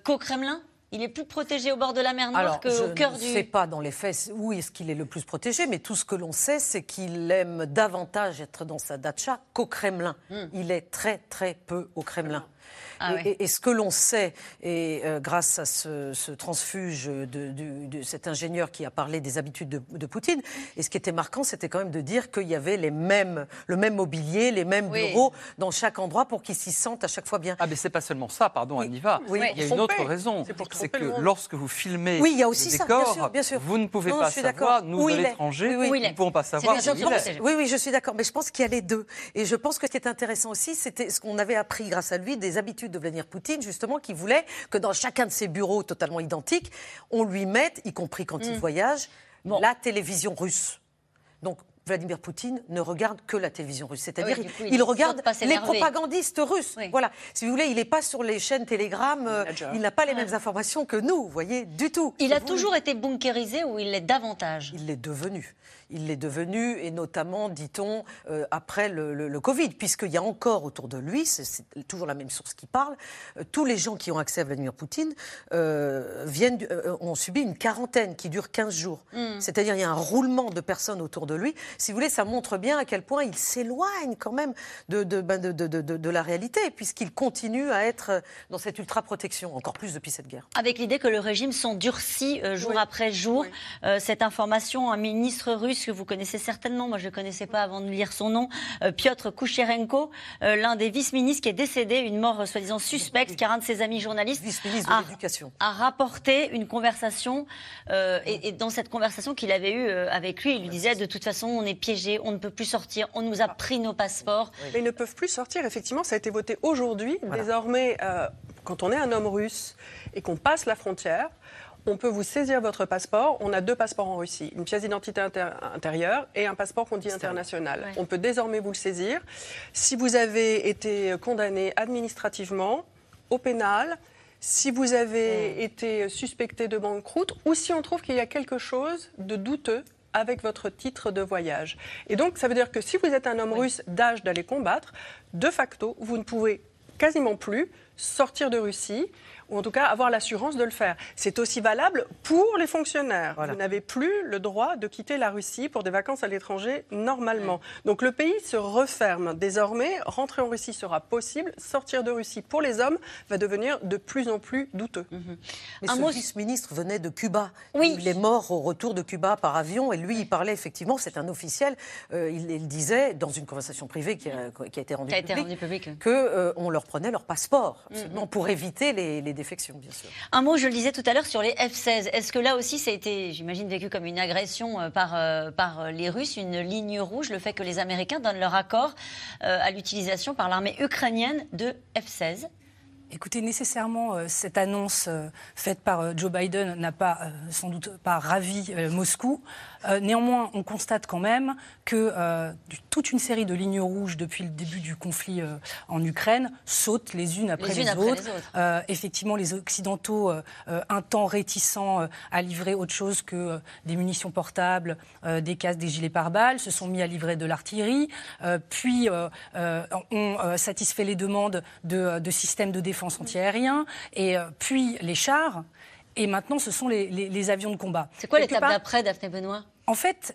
qu'au Kremlin? Il est plus protégé au bord de la mer Noire qu'au cœur du. Je ne sais pas dans les faits où est-ce qu'il est le plus protégé, mais tout ce que l'on sait, c'est qu'il aime davantage être dans sa datcha qu'au Kremlin. Hmm. Il est très très peu au Kremlin. Ah et, ce que l'on sait, et euh, grâce à ce, transfuge de, cet ingénieur qui a parlé des habitudes de, Poutine, et ce qui était marquant, c'était quand même de dire qu'il y avait les mêmes, le même mobilier, les mêmes bureaux dans chaque endroit pour qu'ils s'y sentent à chaque fois bien. Ah, mais c'est pas seulement ça, pardon, oui. Aniva. Il y a une autre raison. C'est que lorsque vous filmez oui, il y a aussi le décor, bien sûr, vous ne pouvez pas savoir, nous, de l'étranger, nous ne pouvons pas savoir Oui, oui, je suis d'accord. Mais je pense qu'il y a les deux. Et je pense que ce qui est intéressant aussi, c'était ce qu'on avait appris grâce à lui des habitudes de Vladimir Poutine, justement, qui voulait que dans chacun de ses bureaux totalement identiques, on lui mette, y compris quand il mm. voyage, la télévision russe. Donc Vladimir Poutine ne regarde que la télévision russe. C'est-à-dire qu'il il, regarde les propagandistes russes. Voilà. Si vous voulez, il n'est pas sur les chaînes Telegram, euh, il n'a pas les mêmes informations que nous, vous voyez, du tout. Il a toujours été bunkérisé ou il l'est davantage? Il l'est devenu il l'est devenu, et notamment, dit-on, euh, après le, Covid, puisqu'il y a encore autour de lui, c'est toujours la même source qui parle, euh, tous les gens qui ont accès à Vladimir Poutine euh, viennent, ont subi une quarantaine qui dure 15 jours. Hmm. C'est-à-dire il y a un roulement de personnes autour de lui. Si vous voulez, ça montre bien à quel point il s'éloigne quand même de, de, ben, de, de la réalité, puisqu'il continue à être dans cette ultra-protection, encore plus depuis cette guerre. Avec l'idée que le régime s'endurcit jour après jour, cette information, un ministre russe que vous connaissez certainement, moi je ne le connaissais pas avant de lire son nom, euh, Piotr Koucherenko, euh, l'un des vice-ministres qui est décédé, une mort euh, soi-disant suspecte, car un de ses amis journalistes a, a, rapporté une conversation, et, dans cette conversation qu'il avait eue avec lui, il lui disait de toute façon on est piégé, on ne peut plus sortir, on nous a pris nos passeports. Mais ils ne peuvent plus sortir, effectivement, ça a été voté aujourd'hui. Désormais, quand on est un homme russe et qu'on passe la frontière, on peut vous saisir votre passeport. On a deux passeports en Russie, une pièce d'identité intérieure et un passeport qu'on dit international. On peut désormais vous le saisir. Si vous avez été condamné administrativement, au pénal, si vous avez été suspecté de banqueroute ou si on trouve qu'il y a quelque chose de douteux avec votre titre de voyage. Et donc, ça veut dire que si vous êtes un homme russe d'âge d'aller combattre, de facto, vous ne pouvez quasiment plus sortir de Russie ou en tout cas avoir l'assurance de le faire. C'est aussi valable pour les fonctionnaires. Vous n'avez plus le droit de quitter la Russie pour des vacances à l'étranger normalement. Donc le pays se referme. Désormais, rentrer en Russie sera possible. Sortir de Russie pour les hommes va devenir de plus en plus douteux. Mhm. Mais Un ce vice-ministre venait de Cuba. Oui. Il est mort au retour de Cuba par avion et lui, il parlait effectivement, c'est un officiel, euh, il, disait dans une conversation privée qui a, été rendue publique, qu'on euh, leur prenait leur passeport, mm pour éviter les, les bien sûr. Un mot, je le disais tout à l'heure, sur les F-16. Est-ce que là aussi, ça a été, j'imagine, vécu comme une agression euh, par, euh, par euh, les Russes, une ligne rouge, le fait que les Américains donnent leur accord à l'utilisation par l'armée ukrainienne de F-16 Écoutez, nécessairement, cette annonce faite par Joe Biden n'a pas, sans doute pas ravi Moscou. Euh, néanmoins, on constate quand même que euh, toute une série de lignes rouges depuis le début du conflit euh, en Ukraine sautent les unes après les, autres. effectivement, les Occidentaux, un temps réticents à livrer autre chose que des munitions portables, des casques, des gilets pare-balles, se sont mis à livrer de l'artillerie, puis ont satisfait les demandes de, de systèmes de défense antiaérien, et puis les chars. Et maintenant, ce sont les, avions de combat. C'est quoi l'étape d'après, Daphné Benoît? en fait,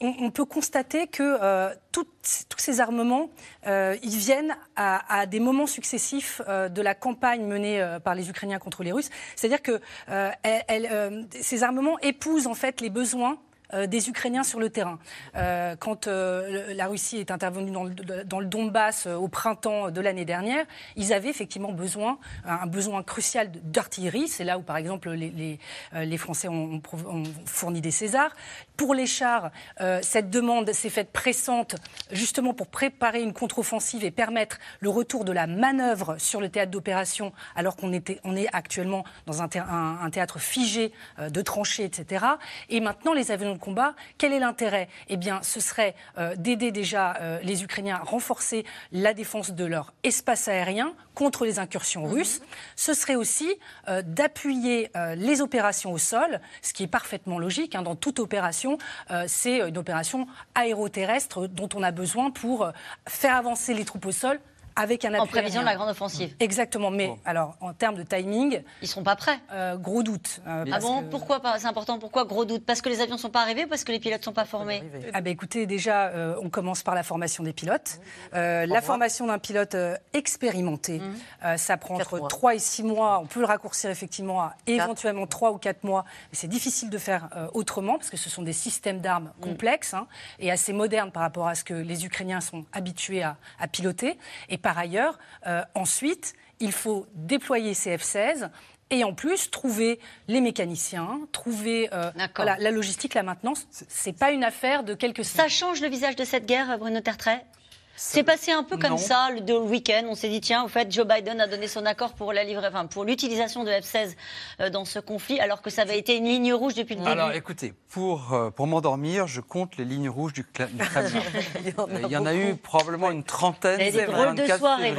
on, peut constater que euh, tous ces armements, euh, ils viennent à, des moments successifs euh, de la campagne menée par les Ukrainiens contre les Russes. C'est-à-dire que ces armements épousent en fait les besoins euh, des Ukrainiens sur le terrain. Euh, quand euh, la Russie est intervenue dans le, Donbass au printemps de l'année dernière, ils avaient effectivement besoin, un besoin crucial d'artillerie. C'est là où, par exemple, les, Français ont, fourni des Césars. Pour les chars, cette demande s'est faite pressante, justement pour préparer une contre-offensive et permettre le retour de la manœuvre sur le théâtre d'opération, alors qu'on on est actuellement dans un, un, théâtre figé de tranchées, etc. Et maintenant, les avions combat. Quel est l'intérêt? Eh bien, ce serait euh, d'aider déjà euh, les Ukrainiens à renforcer la défense de leur espace aérien contre les incursions mhm. russes. Ce serait aussi euh, d'appuyer les opérations au sol, ce qui est parfaitement logique. Hein, dans toute opération, c'est une opération aéroterrestre dont on a besoin pour faire avancer les troupes au sol avec un En prévision de la grande offensive. Exactement. Mais alors, en termes de timing. Ils ne seront pas prêts. Euh, gros doute. Euh, ah bon Pourquoi pas C'est important. Pourquoi gros doute Parce que les avions ne sont pas arrivés ou parce que les pilotes ne sont pas formés Ah ben écoutez, déjà, euh, on commence par la formation des pilotes. la formation d'un pilote expérimenté, mmh. ça prend entre 3 et 6 mois. On peut le raccourcir effectivement à éventuellement 3 ou 4 mois. Mais c'est difficile de faire autrement parce que ce sont des systèmes d'armes mmh. complexes hein, et assez modernes par rapport à ce que les Ukrainiens sont habitués à, à piloter. Et par ailleurs, euh, ensuite, il faut déployer ces F-16 et en plus trouver les mécaniciens, trouver euh, la logistique, la maintenance. C'est pas une affaire de quelques. Ça change le visage de cette guerre, Bruno Tertrais? C'est passé un peu comme ça le, week-end. On s'est dit tiens, au fait, Joe Biden a donné son accord pour la livrer, enfin, pour l'utilisation de F-16 euh, dans ce conflit, alors que ça avait été une ligne rouge depuis le début. Alors, écoutez, pour euh, pour m'endormir, je compte les lignes rouges du, Kremlin. Il y en a, eu probablement une trentaine. Des drôles de soirées,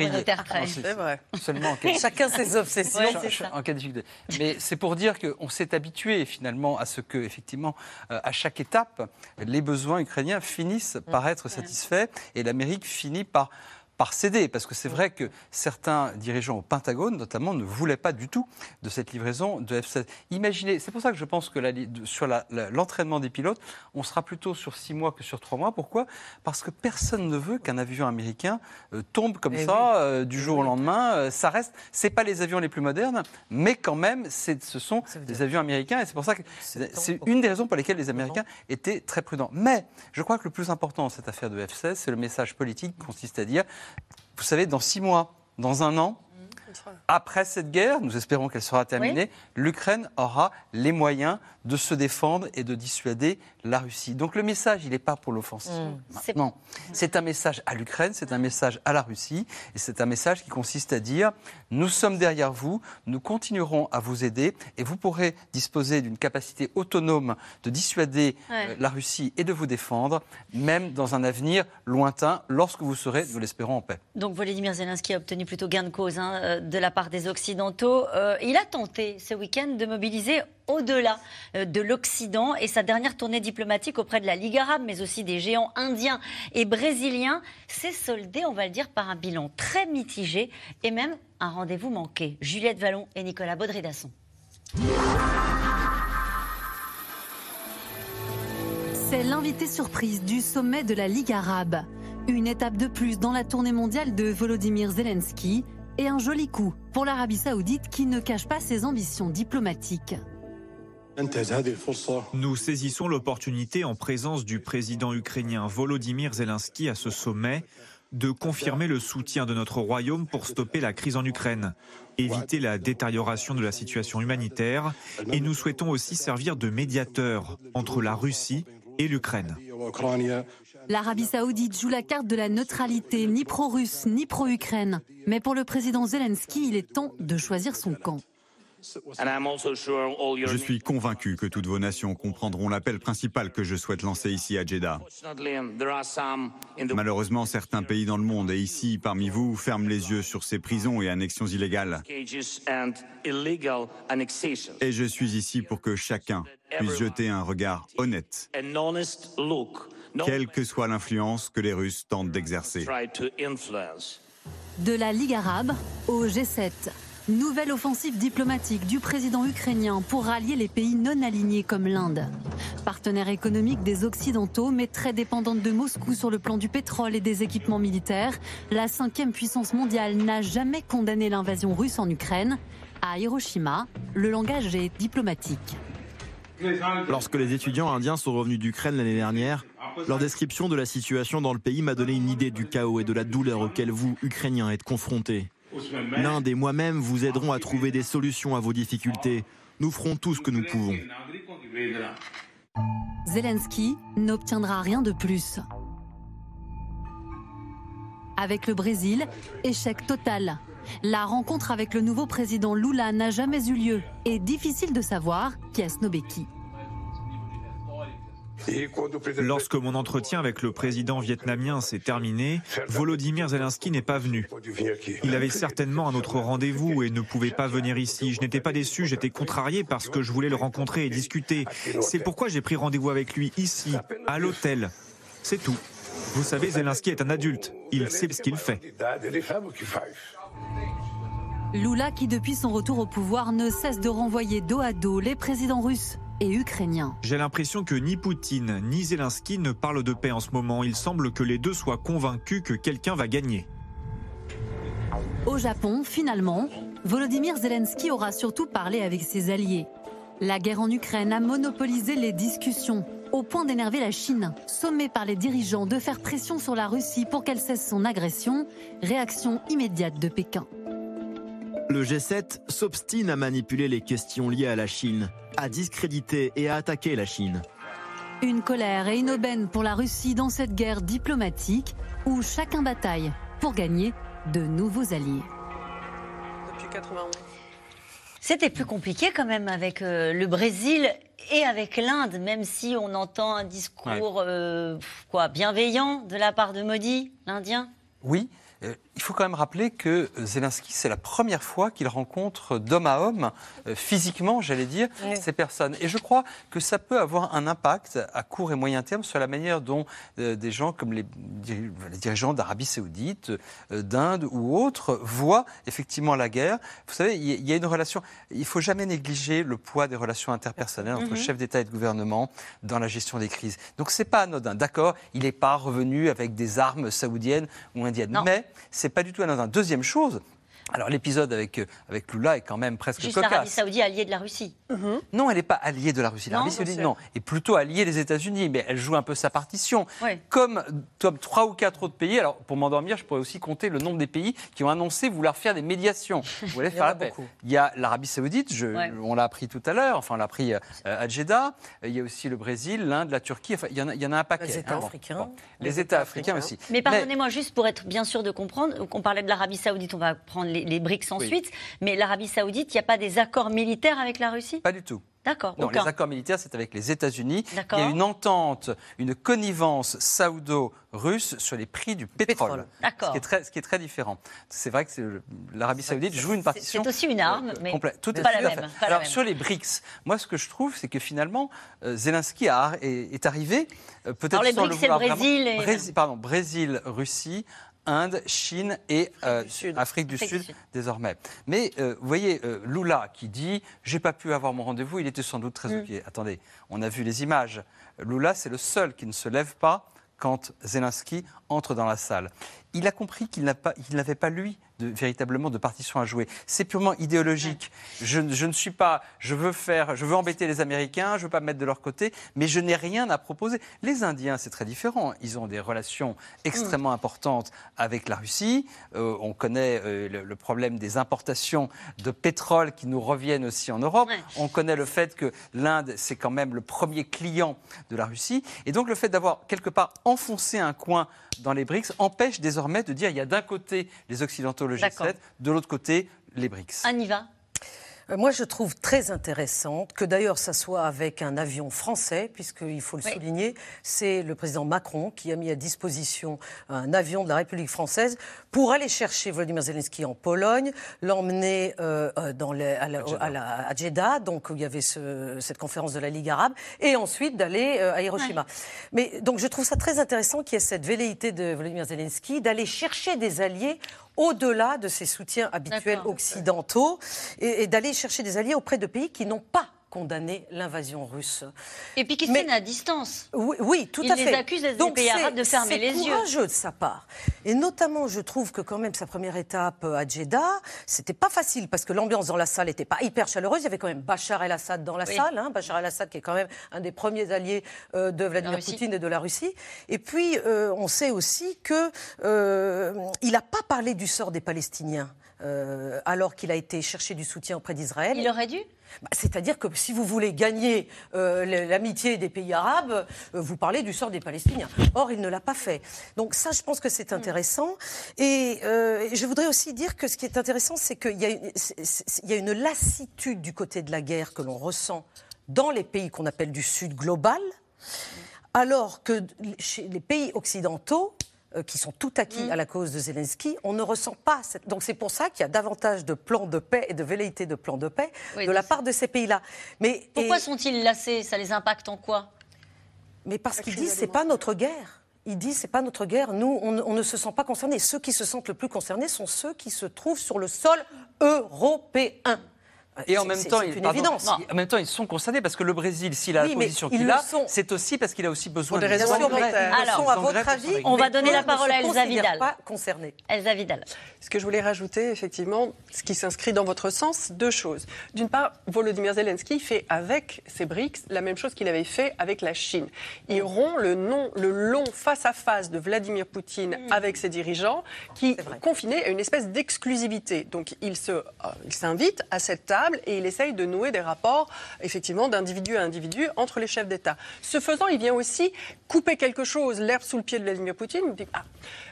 C'est vrai. Seulement Chacun ses obsessions. en cas de Mais c'est pour dire qu'on s'est habitué finalement à ce que, effectivement, euh, à chaque étape, les besoins ukrainiens finissent par être satisfaits et l'Amérique finit par par céder, parce que c'est vrai que certains dirigeants au Pentagone, notamment, ne voulaient pas du tout de cette livraison de F-16. Imaginez, c'est pour ça que je pense que la, sur l'entraînement des pilotes, on sera plutôt sur six mois que sur trois mois. Pourquoi? Parce que personne ne veut qu'un avion américain euh, tombe comme eh ça euh, du jour au lendemain. Euh, ça reste, c'est pas les avions les plus modernes, mais quand même, ce sont des avions américains, et c'est pour ça que c'est une des raisons pour lesquelles les Américains étaient très prudents. Mais je crois que le plus important dans cette affaire de F-16, c'est le message politique qui consiste à dire vous savez, dans six mois, dans un an, après cette guerre, nous espérons qu'elle sera terminée, l'Ukraine aura les moyens de se défendre et de dissuader la Russie. Donc le message, il n'est pas pour l'offensive. Mmh. Non, c'est un message à l'Ukraine, c'est un message à la Russie, et c'est un message qui consiste à dire nous sommes derrière vous, nous continuerons à vous aider, et vous pourrez disposer d'une capacité autonome de dissuader euh, la Russie et de vous défendre, même dans un avenir lointain, lorsque vous serez, nous l'espérons, en paix. Donc Volodymyr Zelensky a obtenu plutôt gain de cause hein, euh, de la part des Occidentaux. Euh, il a tenté ce week-end de mobiliser au-delà euh, de l'Occident et sa dernière tournée diplomatique auprès de la Ligue arabe, mais aussi des géants indiens et brésiliens, s'est soldée, on va le dire, par un bilan très mitigé et même un rendez-vous manqué. Juliette Vallon et Nicolas Baudry-Dasson. C'est l'invité surprise du sommet de la Ligue arabe. Une étape de plus dans la tournée mondiale de Volodymyr Zelensky et un joli coup pour l'Arabie saoudite qui ne cache pas ses ambitions diplomatiques. Nous saisissons l'opportunité en présence du président ukrainien Volodymyr Zelensky à ce sommet de confirmer le soutien de notre royaume pour stopper la crise en Ukraine, éviter la détérioration de la situation humanitaire et nous souhaitons aussi servir de médiateur entre la Russie et l'Ukraine. L'Arabie saoudite joue la carte de la neutralité, ni pro-russe, ni pro-Ukraine. Mais pour le président Zelensky, il est temps de choisir son camp. Je suis convaincu que toutes vos nations comprendront l'appel principal que je souhaite lancer ici à Jeddah. Malheureusement, certains pays dans le monde et ici parmi vous ferment les yeux sur ces prisons et annexions illégales. Et je suis ici pour que chacun puisse jeter un regard honnête, quelle que soit l'influence que les Russes tentent d'exercer. De la Ligue arabe au G7. Nouvelle offensive diplomatique du président ukrainien pour rallier les pays non alignés comme l'Inde. Partenaire économique des Occidentaux, mais très dépendante de Moscou sur le plan du pétrole et des équipements militaires, la cinquième puissance mondiale n'a jamais condamné l'invasion russe en Ukraine. À Hiroshima, le langage est diplomatique. Lorsque les étudiants indiens sont revenus d'Ukraine l'année dernière, leur description de la situation dans le pays m'a donné une idée du chaos et de la douleur auquel vous, Ukrainiens, êtes confrontés. L'Inde et moi-même vous aiderons à trouver des solutions à vos difficultés. Nous ferons tout ce que nous pouvons. Zelensky n'obtiendra rien de plus. Avec le Brésil, échec total. La rencontre avec le nouveau président Lula n'a jamais eu lieu et difficile de savoir qui est Snobeki. Lorsque mon entretien avec le président vietnamien s'est terminé, Volodymyr Zelensky n'est pas venu. Il avait certainement un autre rendez-vous et ne pouvait pas venir ici. Je n'étais pas déçu, j'étais contrarié parce que je voulais le rencontrer et discuter. C'est pourquoi j'ai pris rendez-vous avec lui ici, à l'hôtel. C'est tout. Vous savez, Zelensky est un adulte. Il sait ce qu'il fait. Lula, qui depuis son retour au pouvoir ne cesse de renvoyer dos à dos les présidents russes et ukrainiens. J'ai l'impression que ni Poutine ni Zelensky ne parlent de paix en ce moment. Il semble que les deux soient convaincus que quelqu'un va gagner. Au Japon, finalement, Volodymyr Zelensky aura surtout parlé avec ses alliés. La guerre en Ukraine a monopolisé les discussions, au point d'énerver la Chine, sommée par les dirigeants de faire pression sur la Russie pour qu'elle cesse son agression, réaction immédiate de Pékin. Le G7 s'obstine à manipuler les questions liées à la Chine, à discréditer et à attaquer la Chine. Une colère et une aubaine pour la Russie dans cette guerre diplomatique. où chacun bataille pour gagner de nouveaux alliés. Depuis 91. C'était plus compliqué quand même avec euh, le Brésil et avec l'Inde, même si on entend un discours euh, quoi, bienveillant de la part de Modi, l'Indien. Oui, euh, il faut quand même rappeler que Zelensky, c'est la première fois qu'il rencontre d'homme à homme, euh, physiquement, j'allais dire, ces personnes. Et je crois que ça peut avoir un impact à court et moyen terme sur la manière dont euh, des gens comme les, dirigeants d'Arabie saoudite, d'Inde ou autres voient effectivement la guerre. Vous savez, il y a une relation, il ne faut jamais négliger le poids des relations interpersonnelles entre mhm. chefs d'État et de gouvernement dans la gestion des crises. Donc c'est pas anodin. D'accord, il n'est pas revenu avec des armes saoudiennes ou indiennes. Mais c'est pas du tout anodin. Deuxième chose, alors l'épisode avec, euh, avec Lula est quand même presque Juste cocasse. l'Arabie Saoudite alliée de la Russie. Non, elle n'est pas alliée de la Russie. L'Arabie Saoudite, non, est plutôt alliée des États-Unis, mais elle joue un peu sa partition. Comme, comme trois ou quatre autres pays. Alors pour m'endormir, je pourrais aussi compter le nombre des pays qui ont annoncé vouloir faire des médiations. Vous faire la paix. Il y a l'Arabie Saoudite, je, on l'a appris tout à l'heure, enfin on l'a appris euh, à Jeddah. Il y a aussi le Brésil, l'Inde, la Turquie. Enfin, il y en a, il y en a un paquet. Les États africains. Les, États, africains, aussi. Mais pardonnez-moi juste pour être bien sûr de comprendre. On parlait de l'Arabie Saoudite, on va prendre les, les BRICS ensuite. Mais l'Arabie Saoudite, il n'y a pas des accords militaires avec la Russie? Pas du tout. D'accord. Non, les accords militaires, c'est avec les États-Unis. Il y a une entente, une connivence saoudo-russe sur les prix du pétrole. D'accord. Ce, qui est très, ce qui est très différent. C'est vrai que l'Arabie Saoudite joue une partition. C'est aussi une arme, mais Tout pas, la même, Alors, sur les BRICS, moi, ce que je trouve, c'est que finalement, euh, Zelensky est, arrivé, euh, peut-être les BRICS, c'est le Brésil. Et... pardon, Brésil, Russie, Inde, Chine et euh, Afrique du Sud, désormais. Mais euh, vous voyez, euh, Lula qui dit J'ai pas pu avoir mon rendez-vous, il était sans doute très mm. occupé. Attendez, on a vu les images. Lula, c'est le seul qui ne se lève pas quand Zelensky entre dans la salle. Il a compris qu'il n'avait pas, lui, de, véritablement de partition à jouer. C'est purement idéologique. Je, ne suis pas, je veux faire, je veux embêter les Américains, je veux pas me mettre de leur côté, mais je n'ai rien à proposer. Les Indiens, c'est très différent. Ils ont des relations extrêmement importantes avec la Russie. Euh, on connaît euh, le, problème des importations de pétrole qui nous reviennent aussi en Europe. On connaît le fait que l'Inde, c'est quand même le premier client de la Russie. Et donc le fait d'avoir quelque part enfoncé un coin dans les BRICS empêche désormais de dire il y a d'un côté les Occidentaux, le G7, de l'autre côté les BRICS. On y va moi, je trouve très intéressante que d'ailleurs ça soit avec un avion français, puisqu'il faut le souligner, c'est le président Macron qui a mis à disposition un avion de la République française pour aller chercher Volodymyr Zelensky en Pologne, l'emmener euh, euh à, la, à, Jeddah, donc où il y avait ce, cette conférence de la Ligue arabe, et ensuite d'aller euh, à Hiroshima. Mais donc je trouve ça très intéressant qu'il y ait cette velléité de Volodymyr Zelensky d'aller chercher des alliés au-delà de ses soutiens habituels occidentaux et, d'aller chercher des alliés auprès de pays qui n'ont pas condamné l'invasion russe. Et puis tiennent à distance. Oui, oui tout à fait. Il les accuse, les pays arabes, de fermer les yeux. C'est courageux de sa part. Et notamment, je trouve que quand même sa première étape à Jeddah, c'était pas facile parce que l'ambiance dans la salle n'était pas hyper chaleureuse. Il y avait quand même Bachar el-Assad dans la salle. Hein. Bachar el-Assad qui est quand même un des premiers alliés euh, de Vladimir Poutine et de la Russie. Et puis, euh, on sait aussi qu'il euh, n'a pas parlé du sort des Palestiniens. alors qu'il a été chercher du soutien auprès d'Israël. Il aurait dû? Bah, c'est-à-dire que si vous voulez gagner euh, l'amitié des pays arabes, euh, vous parlez du sort des Palestiniens. Or, il ne l'a pas fait. Donc ça, je pense que c'est mm. intéressant. Et euh, je voudrais aussi dire que ce qui est intéressant, c'est qu'il y, y, a une lassitude du côté de la guerre que l'on ressent dans les pays qu'on appelle du Sud global, alors que chez les pays occidentaux, qui sont tout acquis mm. à la cause de Zelensky, on ne ressent pas. Cette... Donc c'est pour ça qu'il y a davantage de plans de paix et de velléité de plans de paix de la part de ces pays-là. Mais pourquoi sont-ils lassés? Ça les impacte en quoi? Mais parce qu'ils disent c'est pas notre guerre. Ils disent c'est pas notre guerre. Nous, on, on, ne se sent pas concernés. Ceux qui se sentent le plus concernés sont ceux qui se trouvent sur le sol européen. Et en même, temps, une évidence. en même temps, ils sont concernés parce que le Brésil, s'il a la position qu'il a, c'est aussi parce qu'il a aussi besoin de raisons Alors, à votre avis, on va donner la parole à Elsa Vidal. Pas concernés. Elsa Vidal. Ce que je voulais rajouter, effectivement, ce qui s'inscrit dans votre sens, deux choses. D'une part, Volodymyr Zelensky fait avec ses BRICS la même chose qu'il avait fait avec la Chine. Il rompt le, non, le long face-à-face de Vladimir Poutine mm. avec ses dirigeants qui confinaient à une espèce d'exclusivité. Donc, il s'invite à cette table et il essaye de nouer des rapports, effectivement, d'individu à individu entre les chefs d'État. Ce faisant, il vient aussi couper quelque chose, l'herbe sous le pied de Vladimir Poutine. Il dit, ah,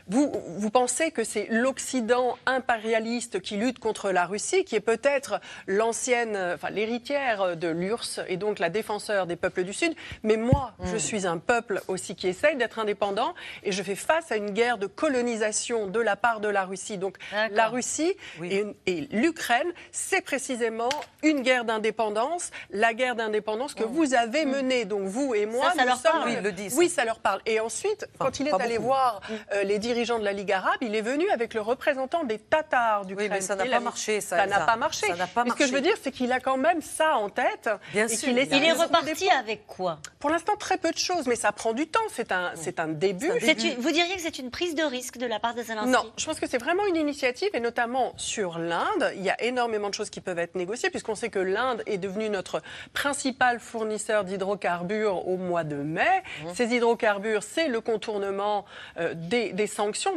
vous, vous pensez que c'est l'Occident impérialiste qui lutte contre la Russie, qui est peut-être l'ancienne, enfin l'héritière de l'URSS et donc la défenseur des peuples du Sud. Mais moi, je hmm. suis un peuple aussi qui essaye d'être indépendant et je fais face à une guerre de colonisation de la part de la Russie. Donc la Russie et, l'Ukraine, c'est précisément une guerre d'indépendance, la guerre d'indépendance que hmm. vous avez hmm. menée. Donc vous et moi, ça, ça leur parle. Oui, le oui, ça leur parle. Et ensuite, quand il est allé voir euh, les dirigeant de la Ligue arabe, il est venu avec le représentant des Tatars du Oui, mais ça n'a pas marché. Ça n'a pas marché. Ça pas Ce que je veux dire, c'est qu'il a quand même ça en tête. Bien sûr. il est reparti avec quoi? Pour l'instant, très peu de choses, mais ça prend du temps. C'est un, c'est un début. vous diriez que c'est une prise de risque de la part des Zelensky? Non, je pense que c'est vraiment une initiative, et notamment sur l'Inde. Il y a énormément de choses qui peuvent être négociées, puisqu'on sait que l'Inde est devenue notre principal fournisseur d'hydrocarbures au mois de mai. Mmh. Ces hydrocarbures, c'est le contournement euh, des, des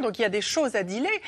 donc il y a des choses à dealer.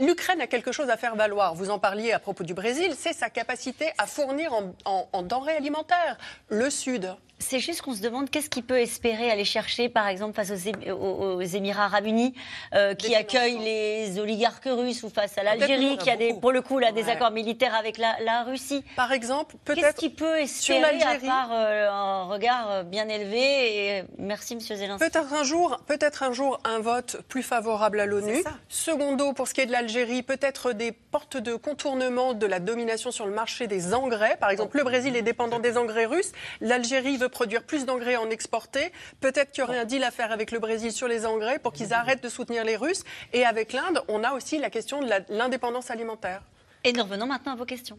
L'Ukraine a quelque chose à faire valoir. Vous en parliez à propos du Brésil, c'est sa capacité à fournir en denrées alimentaires le Sud. C'est juste qu'on se demande qu'est-ce qu'il peut espérer aller chercher, par exemple, face aux, Émirats arabes unis, euh, qui accueillent les oligarques russes, ou face à l'Algérie, qui a des, pour le coup là, des accords militaires avec la, Russie. Par exemple, peut-être. Qu'est-ce qu'il peut espérer à part euh, un regard euh, bien élevé et Merci, Monsieur Zelensky. Peut-être un jour, peut-être un jour un vote plus favorable à l'ONU. Secondo, pour ce qui est de l'Algérie, peut-être des portes de contournement de la domination sur le marché des engrais. Par exemple, le Brésil est dépendant des engrais russes. L'Algérie veut produire plus d'engrais en exporter. Peut-être qu'il y aurait un deal à faire avec le Brésil sur les engrais pour qu'ils arrêtent de soutenir les Russes. Et avec l'Inde, on a aussi la question de l'indépendance alimentaire. Et nous revenons maintenant à vos questions.